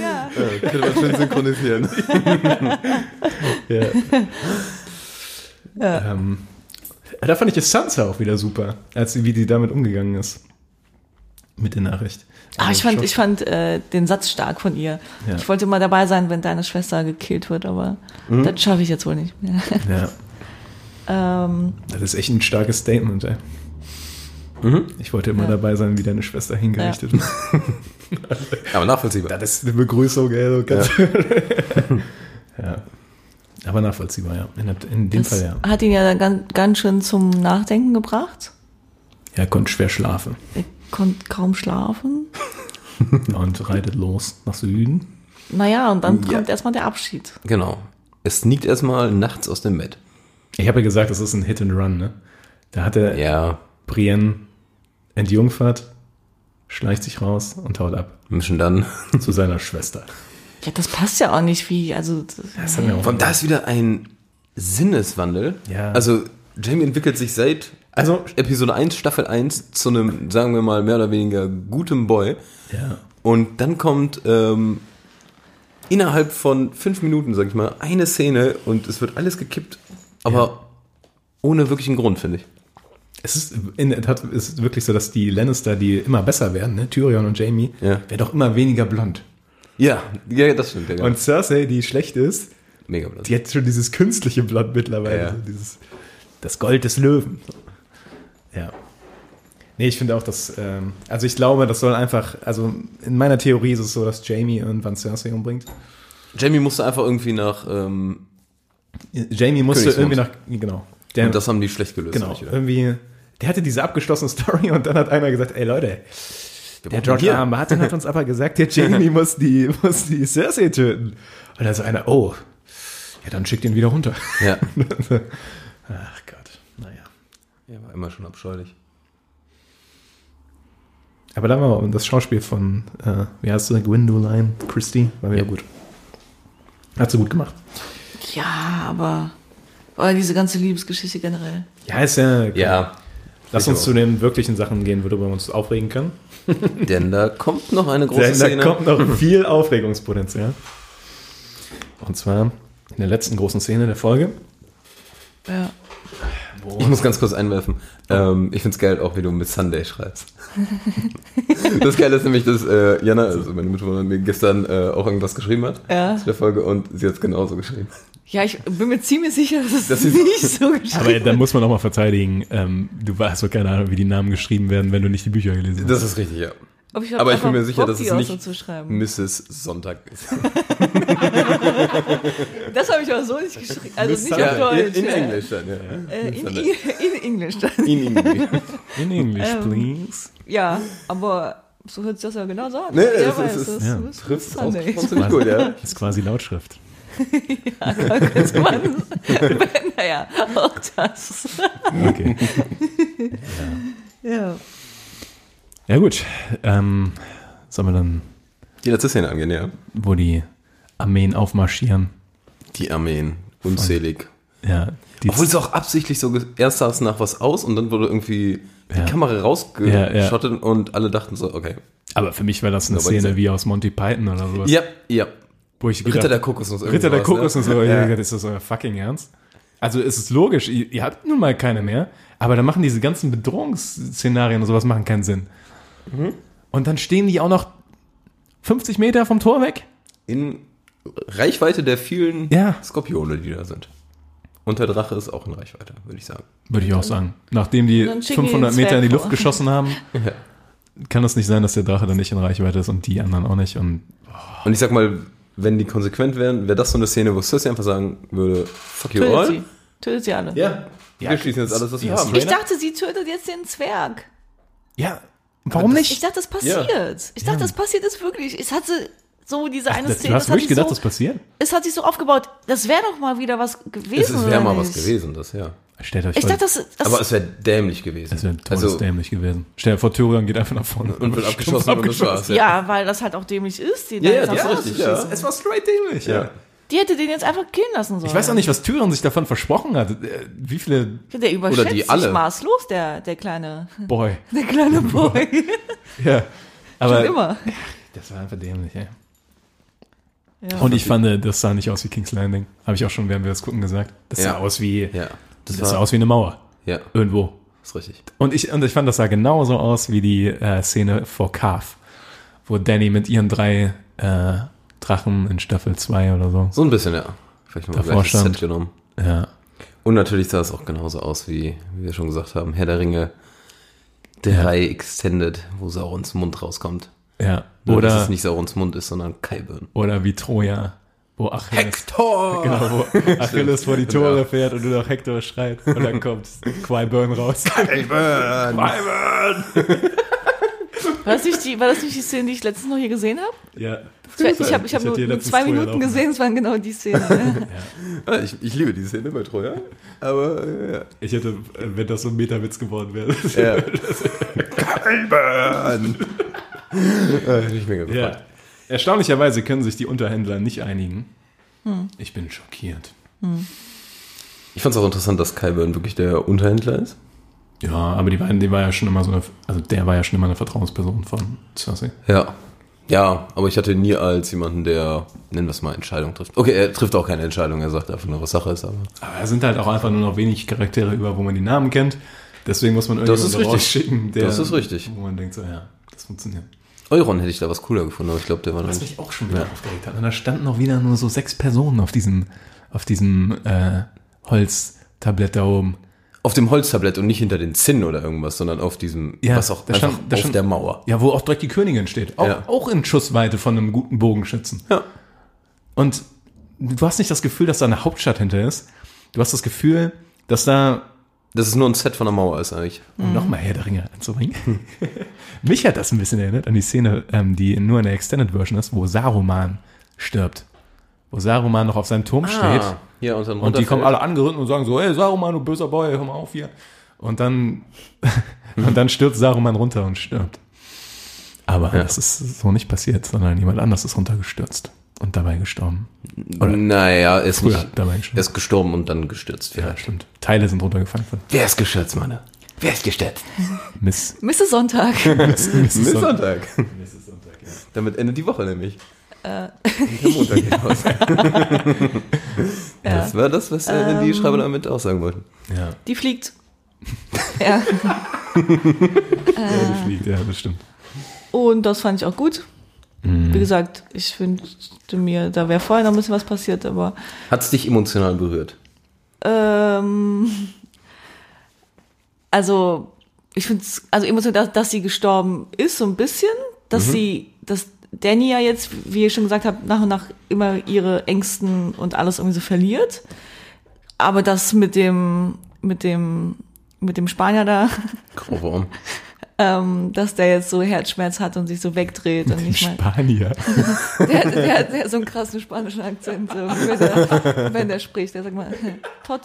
ja. Könnte man schön synchronisieren. Ja. Ähm, da fand ich das Sansa auch wieder super, als sie, wie die damit umgegangen ist. Mit der Nachricht. Ich Also fand, schon- ich fand äh, den Satz stark von ihr. Ja. Ich wollte mal dabei sein, wenn deine Schwester gekillt wird, aber Mhm. das schaffe ich jetzt wohl nicht mehr. Ja, ähm, das ist echt ein starkes Statement, ey. Mhm. Ich wollte immer Ja. dabei sein, wie deine Schwester hingerichtet wird. Aber nachvollziehbar. Das ist eine Begrüßung, ey. Ja. Aber nachvollziehbar, ja. In, in dem das Fall, ja. hat ihn ja dann ganz, ganz schön zum Nachdenken gebracht. Er konnte schwer schlafen Er konnte kaum schlafen. und reitet los nach Süden. Naja, und dann Ja. kommt erstmal der Abschied. Genau. Es sneakt erstmal nachts aus dem Bett. Ich habe ja gesagt, das ist ein Hit and Run, ne? Da hat er Ja. Brienne entjungfert, schleicht sich raus und haut ab Mischen dann. zu seiner Schwester. Ja, das passt ja auch nicht wie, also Das auch Von da ist wieder ein Sinneswandel. Ja. Also Jamie entwickelt sich seit Also, Episode 1, Staffel 1 zu einem, sagen wir mal, mehr oder weniger gutem Boy. ja. Und dann kommt ähm, innerhalb von fünf Minuten, sag ich mal, eine Szene und es wird alles gekippt, aber ohne wirklichen Grund, finde ich. Es ist in der Tat ist wirklich so, dass die Lannister, die immer besser werden, ne? Tyrion und Jamie, Ja. werden doch immer weniger blond. Ja, ja, das stimmt. Ja, Und Cersei, die schlecht ist, mega blass. die hat schon dieses künstliche Blond mittlerweile. Ja. So dieses, das Gold des Löwen. Ja. Nee, ich finde auch, dass, ähm, also ich glaube, das soll einfach, also in meiner Theorie ist es so, dass Jamie irgendwann Cersei umbringt. Jamie musste einfach irgendwie nach, ähm, Jamie musste irgendwie nach, genau. Der, und das haben die schlecht gelöst. genau, irgendwie, der hatte diese abgeschlossene Story und dann hat einer gesagt, ey Leute, Wir Der George. R. Martin hat uns aber gesagt, der Jamie muss die, muss die Cersei töten. Und dann so einer, oh, ja, dann schickt ihn wieder runter. Ja. Ach Gott, naja. Er war immer schon abscheulich. Aber dann war das Schauspiel von, äh, wie heißt du, Gwendoline Christie, war wieder Ja. gut. Hat sie gut gemacht. ja, aber oder diese ganze Liebesgeschichte generell. Ja, ist ja, Ja. lass uns auch. zu den wirklichen Sachen gehen, worüber wir uns aufregen können. Denn da kommt noch eine große Denn da Szene. kommt noch viel Aufregungspotenzial. Und zwar in der letzten großen Szene der Folge. Ja. Ich muss ganz kurz einwerfen. Ähm, ich find's geil, auch wie du mit Sunday schreibst. das Geile ist nämlich, dass äh, Jana, also meine Mitbewohnerin, mir gestern äh, auch irgendwas geschrieben hat Ja. zu der Folge und sie hat's genauso geschrieben. Ja, ich bin mir ziemlich sicher, dass es Das ist- nicht so geschrieben Aber dann muss man auch mal verteidigen, ähm, du hast so keine Ahnung, wie die Namen geschrieben werden, wenn du nicht die Bücher gelesen hast. Das ist richtig, ja. Aber ich, Aber ich bin mir sicher, dass es nicht so. Mrs. Sonntag ist. Das habe ich aber so nicht geschrieben. Also nicht auf Ja, in, Deutsch. in ja. Englisch dann, ja. Äh, in, in, in Englisch dann. In Englisch. In English, Ähm, please. Ja, aber so hört sich das ja genau so an. Nee, ja, es weiß, ist- das ja, ist Trifft Sunday. raus. Ziemlich gut, ja. Das ist quasi Lautschrift. Könnte man, naja, auch das. Okay. Ja. Ja gut, ähm, sollen wir dann, Die letzte Szene angehen, ja. wo die Armeen aufmarschieren? Die Armeen. Unzählig. Ja, die Obwohl es auch absichtlich so, erst sah es nach was aus und dann wurde irgendwie die Ja. Kamera rausgeschottet Ja, und alle dachten so, okay. aber für mich war das eine Szene diese- wie aus Monty Python oder sowas. Ja, ja. Wo ich Ritter der Kokosnuss. irgendwie Ritter der sowas, Kokos ne? Ja. ja. ist das euer fucking Ernst? Also es ist logisch, ihr, ihr habt nun mal keine mehr, aber dann machen diese ganzen Bedrohungsszenarien und sowas machen keinen Sinn. Und dann stehen die auch noch 50 Meter vom Tor weg. In Reichweite der vielen Ja. Skorpione, die da sind. Und der Drache ist auch in Reichweite, würde ich sagen. Würde ich auch sagen. Nachdem die Dann schicken die 500 den Meter in die Luft vor. geschossen haben, Ja. kann es nicht sein, dass der Drache dann nicht in Reichweite ist und die anderen auch nicht. Und Und ich sag mal, wenn die konsequent wären, wäre das so eine Szene, wo Cersei einfach sagen würde, fuck you all. sie. Tötet sie alle. Ja, wir schließen jetzt alles, was wir Ja, haben. Ich dachte, sie tötet jetzt den Zwerg. ja, warum das- nicht? Ich dachte, das passiert. Ich dachte, das passiert jetzt wirklich. Es hatte so diese eine das, Szene. du hast wirklich gedacht, so, das passiert? es hat sich so aufgebaut. Das wäre doch mal wieder was gewesen. Es wäre mal was gewesen, das, ja. Stellt euch Ich vor, dachte, das, das Aber es wäre dämlich gewesen. das wäre also, todesdämlich gewesen. Stell dir vor, Tyrion geht einfach nach vorne und wird abgeschossen und das war's. ja. weil das halt auch dämlich ist. Die, Ja, ja, da das ist richtig, ja. Es war straight dämlich, Ja. Die hätte den jetzt einfach killen lassen sollen. Ich weiß auch nicht, was Tyrion sich davon versprochen hat. Äh, Wie viele Der überschätzt Oder die alle. sich maßlos, der, der kleine, Boy. der kleine Boy. Ja. Aber Schon immer. das war einfach dämlich, ey. Ja. Und ich fand, das sah nicht aus wie King's Landing. Habe ich auch schon, während wir das gucken, gesagt. Das sah Ja. aus wie, Ja, das, das sah aus wie eine Mauer. ja, Irgendwo. ist richtig. Und ich, und ich fand, das sah genauso aus wie die äh, Szene vor Carve, wo Danny mit ihren drei äh, Drachen in Staffel 2 oder so. So ein bisschen, ja. Vielleicht mal Davor stand- Set genommen. Ja. Und natürlich sah es auch genauso aus, wie, wie wir schon gesagt haben, Herr der Ringe 3 Extended, wo Saurons Mund rauskommt. Ja. Nur, dass Oder, es nicht Saurons Mund ist, sondern Kyburn. oder wie Troja, wo Achilles, Hector! genau, wo Achilles vor die Tore Ja. fährt und nur noch Hector schreit und dann kommt Qui-Burn raus. Kyburn! War das, nicht die, war das nicht die Szene, die ich letztens noch hier gesehen habe? Ja. Ich, ich habe ich hab nur, nur zwei Troja Minuten laufen. gesehen, es waren genau die Szene. Ah, ich, ich liebe die Szene bei Troja. Aber, äh, Ich hätte, äh, wenn das so ein Meta-Witz geworden wäre. ja. Kyburn! äh, hätte ich mega gefreut. Ja. Erstaunlicherweise können sich die Unterhändler nicht einigen. Ich bin schockiert. Ich fand es auch interessant, dass Kyburn wirklich der Unterhändler ist. Ja, aber die beiden, die war ja schon immer so eine, also der war ja schon immer eine Vertrauensperson von Cersei. Ja. Ja, aber ich hatte ihn nie als jemanden, der, nennen wir es mal, Entscheidungen trifft. Okay, er trifft auch keine Entscheidung, er sagt einfach nur, was Sache ist, aber. Aber es sind halt auch einfach nur noch wenig Charaktere über, wo man die Namen kennt. Deswegen muss man Das ist irgendjemanden richtig. rausschicken, der, Das ist richtig. wo man denkt so, ja, das funktioniert. Euron hätte ich da was cooler gefunden, aber ich glaube, der war Was mich auch schon wieder aufgeregt hat. Und da standen auch wieder nur so sechs Personen auf diesem, auf diesem äh, Holztablett da oben. Auf dem Holztablett und nicht hinter den Zinnen oder irgendwas, sondern auf diesem, Ja, was auch da einfach stand- da auf stand- der Mauer. Ja, wo auch direkt die Königin steht. Auch, Ja. auch in Schussweite von einem guten Bogenschützen. Ja. Und du hast nicht das Gefühl, dass da eine Hauptstadt hinter ist. Du hast das Gefühl, dass da, Das ist nur ein Set von der Mauer ist eigentlich. um nochmal Herr der Ringe anzubringen, mich hat das ein bisschen erinnert an die Szene, ähm, die nur in der Extended Version ist, wo Saruman stirbt. Wo Saruman noch auf seinem Turm steht. Ja, und dann Und die kommen alle angeritten und sagen so, hey Saruman, du böser Boy, hör mal auf hier. Und dann, und dann stürzt Saruman runter und stirbt. Aber Ja. das ist so nicht passiert, sondern jemand anders ist runtergestürzt und dabei gestorben. Oder Naja, er ist nicht. dabei Er gestorben. ist gestorben und dann gestürzt Ja, vielleicht. stimmt. Teile sind runtergefallen von Wer ist gestürzt, Mann? Wer ist gestürzt? Miss. Mr. Sonntag. Miss, Miss Miss Sonntag. Sonntag. Damit endet die Woche nämlich. Äh. Das war das, was äh, die Schreiber damit aussagen wollten. Ja, Die fliegt. ja. ja, die fliegt, ja, das stimmt. Und das fand ich auch gut. Wie gesagt, ich wünschte mir, da wäre vorher noch ein bisschen was passiert, aber Hat es dich emotional berührt? ähm, also ich finde es, also emotional, dass, dass sie gestorben ist, so ein bisschen, dass sie, dass Danny ja jetzt, wie ihr schon gesagt habt, nach und nach immer ihre Ängsten und alles irgendwie so verliert. Aber das mit dem, mit dem, mit dem Spanier da, Grauwurm. ähm, dass der jetzt so Herzschmerz hat und sich so wegdreht und nicht mal. Spanier. Der, der, hat- der hat so einen krassen spanischen Akzent, so, wenn, der, wenn der spricht. Der sagt mal, Tot.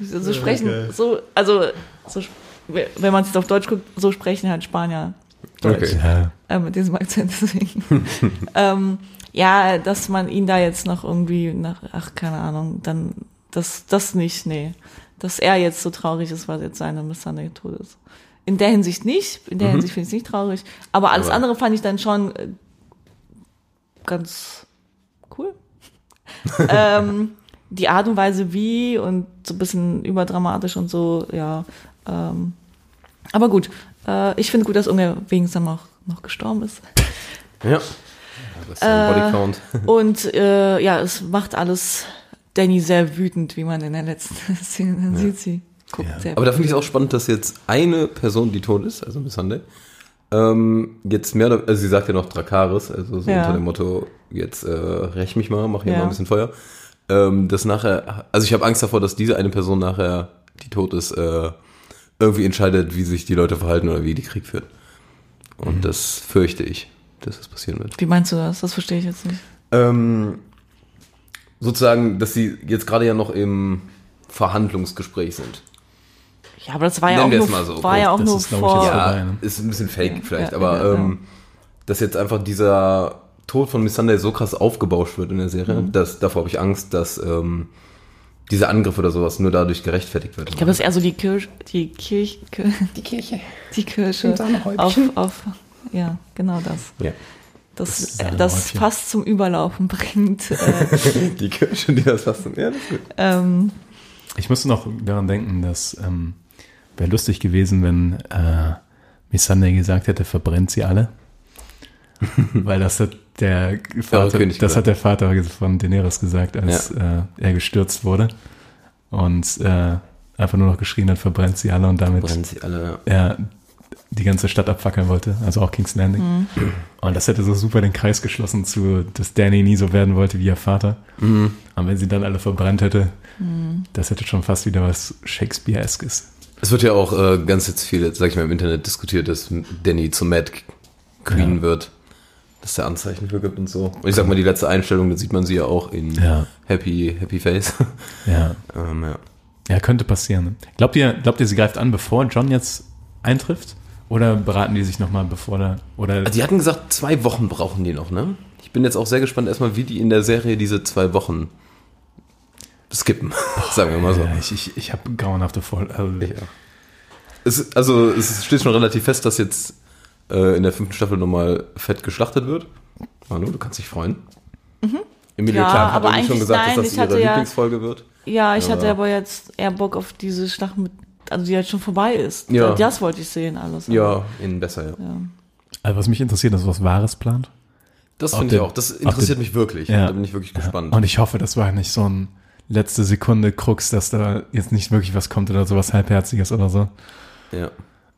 So, so sprechen, so, also, so, wenn man es jetzt auf Deutsch guckt, so sprechen halt Spanier Deutsch. Okay. Ja. Äh, mit diesem Akzent deswegen. ähm, ja, dass man ihn da jetzt noch irgendwie nach, ach, keine Ahnung, dann, das, das nicht, nee. Dass er jetzt so traurig ist, weil jetzt seine Miss Sunday tot ist. In der Hinsicht nicht, in der Hinsicht finde ich es nicht traurig. Aber alles Aber- andere fand ich dann schon äh, ganz cool. ähm, die Art und Weise wie und so ein bisschen überdramatisch und so, ja. Ähm, aber gut, Äh, ich finde gut, dass Unge wenigstens noch, noch gestorben ist. Ja. Das ist ein Bodycount. Und äh, ja, es macht alles Danny sehr wütend, wie man in der letzten Szene dann sieht. Sie guckt Ja. sehr Aber da finde ich es auch spannend, dass jetzt eine Person, die tot ist, also Miss Sunday, ähm, jetzt mehr, oder- also sie sagt ja noch Drakaris, also so Ja. unter dem Motto, jetzt äh, räch mich mal, mach hier Ja. mal ein bisschen Feuer. Ähm, das nachher, also ich habe Angst davor, dass diese eine Person nachher, die tot ist, äh, irgendwie entscheidet, wie sich die Leute verhalten oder wie die Krieg führen. Und Mhm. das fürchte ich, dass das passieren wird. Wie meinst du das? Das verstehe ich jetzt nicht. Ähm, sozusagen, dass sie jetzt gerade ja noch im Verhandlungsgespräch sind. Ja, aber das war ja Nennen auch nur, so. war ja auch Das nur ist, vor. jetzt Ja, vorbei, ne? ist ein bisschen fake vielleicht, ja, aber ja, ja. Ähm, dass jetzt einfach dieser Tod von Miss Sunday so krass aufgebauscht wird in der Serie, Mhm. dass davor habe ich Angst, dass ähm, dieser Angriff oder sowas nur dadurch gerechtfertigt wird. Ich glaube, das ist eher so die Kirche, die Kirche, die Kirche, die Kirche auf, auf, ja, genau das. ja. Das Das, äh, das fast zum Überlaufen bringt. Äh, Die Kirche, die das fast Ja, das ist gut. ähm, Ich musste noch daran denken, dass ähm, wäre lustig gewesen, wenn äh, Miss Sunday gesagt hätte, verbrennt sie alle. Weil das hat der Vater, König das gesagt. hat der Vater von Daenerys gesagt, als äh, er gestürzt wurde und äh, einfach nur noch geschrien hat, verbrennt sie alle und damit sie alle. er die ganze Stadt abfackeln wollte, also auch King's Landing. Und das hätte so super den Kreis geschlossen zu, dass Danny nie so werden wollte wie ihr Vater. Und wenn sie dann alle verbrannt hätte, das hätte schon fast wieder was Shakespeare-eskes. Es wird ja auch äh, ganz jetzt viel, sag ich mal, im Internet diskutiert, dass Danny zum Mad Queen Ja. wird. Dass der Anzeichen für gibt und so. Und ich sag mal, die letzte Einstellung, da sieht man sie ja auch in Ja. Happy, Happy Face. Ja, ähm, ja. ja könnte passieren. Glaubt ihr, glaubt ihr, sie greift an, bevor John jetzt eintrifft? Oder beraten die sich nochmal, bevor da, oder Also die hatten gesagt, zwei Wochen brauchen die noch, ne? Ich bin jetzt auch sehr gespannt erstmal, wie die in der Serie diese zwei Wochen skippen, sagen wir mal so. Ja, ich, ich, ich habe grauenhafte Voll. Also, Ja. Es, also es steht schon relativ fest, dass jetzt äh, in der fünften Staffel nochmal fett geschlachtet wird. Manu, du kannst dich freuen. Emilia Mhm. Ja, Clarke hat aber schon gesagt, nein, dass das ihre ja- Lieblingsfolge wird. ja, ich hatte Aber- aber jetzt eher Bock auf diese Schlacht mit, also die jetzt schon vorbei ist. Ja. Das wollte ich sehen, alles. Ja, in besser, ja. also was mich interessiert, ist, was Wahres plant. Das finde ich auch. Das interessiert mich wirklich. Ja. Da bin ich wirklich gespannt. Und ich hoffe, das war nicht so ein letzte Sekunde Krux, dass da jetzt nicht wirklich was kommt oder sowas Halbherziges oder so. ja.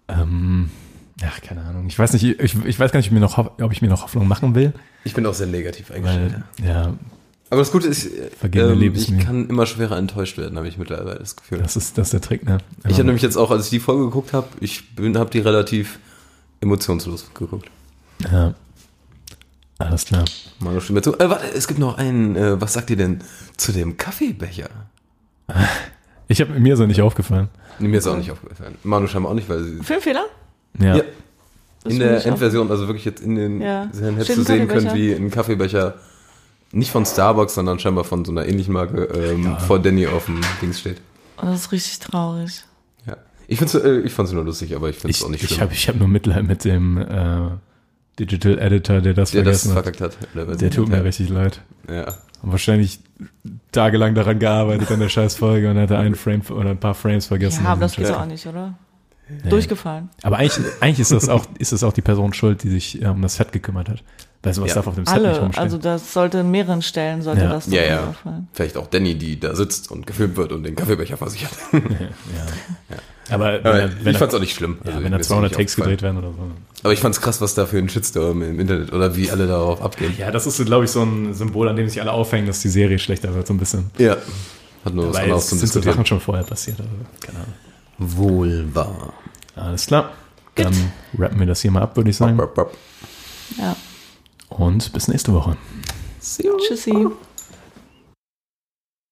Ähm, ach, keine Ahnung. Ich weiß nicht, ich, ich weiß gar nicht, ob ich mir noch, ob ich mir noch Hoffnung machen will, Ich bin auch sehr negativ eingestellt. weil, ja, Aber das Gute ist, äh, ähm, ich kann immer schwerer enttäuscht werden, habe ich mittlerweile das Gefühl. das ist, das ist der Trick, ne? ich habe nämlich jetzt auch, als ich die Folge geguckt habe, ich habe die relativ emotionslos geguckt. ja. Alles klar. Manu stimmt mir zu. Äh, warte, es gibt noch einen, äh, was sagt ihr denn zu dem Kaffeebecher? Ich habe mir so nicht aufgefallen. Nee, mir ist auch nicht aufgefallen. Manu scheinbar auch nicht, weil sie... Filmfehler? Ja. Ja, Das in der Endversion, also wirklich jetzt in den Ja. Serien hättest du sehen können, wie ein Kaffeebecher nicht von Starbucks, sondern scheinbar von so einer ähnlichen Marke ähm, vor Danny auf dem Dings steht. Oh, das ist richtig traurig. Ja. Ich find's, äh, ich fand's nur lustig, aber ich find's Ich, auch nicht ich schlimm. habe ich hab nur Mitleid mit dem äh, Digital Editor, der das der das vergessen hat. verkackt hat. Der, Der tut mir richtig leid. Ja. Und wahrscheinlich tagelang daran gearbeitet an der scheiß Folge und hatte einen Frame oder ein paar Frames vergessen. Ja, aber das Und geht's auch nicht, oder? Durchgefallen. Aber eigentlich, eigentlich ist das auch, ist das auch die Person schuld, die sich um das Set gekümmert hat. Weil sowas Ja. darf auf dem Set nicht Alle, rumstehen. also das sollte in mehreren Stellen sollte Ja. das Ja, ja. auffallen. Vielleicht auch Danny, die da sitzt und gefilmt wird und den Kaffeebecher versichert. aber wenn, Aber er, wenn, ich er, fand's auch nicht schlimm. ja, Also, wenn da ist 200 nicht Takes gedreht werden oder so. Aber ich fand's krass, was da für ein Shitstorm im Internet oder wie alle darauf abgehen. Ja, das ist, glaube ich, so ein Symbol, an dem sich alle aufhängen, dass die Serie schlechter wird, so ein bisschen. Ja. Hat nur was Weil anderes es zum sind so Diskutieren. Sachen schon vorher passiert. Also, keine Ahnung. Wohl wahr. Alles klar. Dann rappen wir das hier mal ab, würde ich sagen. Ja. Und bis nächste Woche. Tschüssi.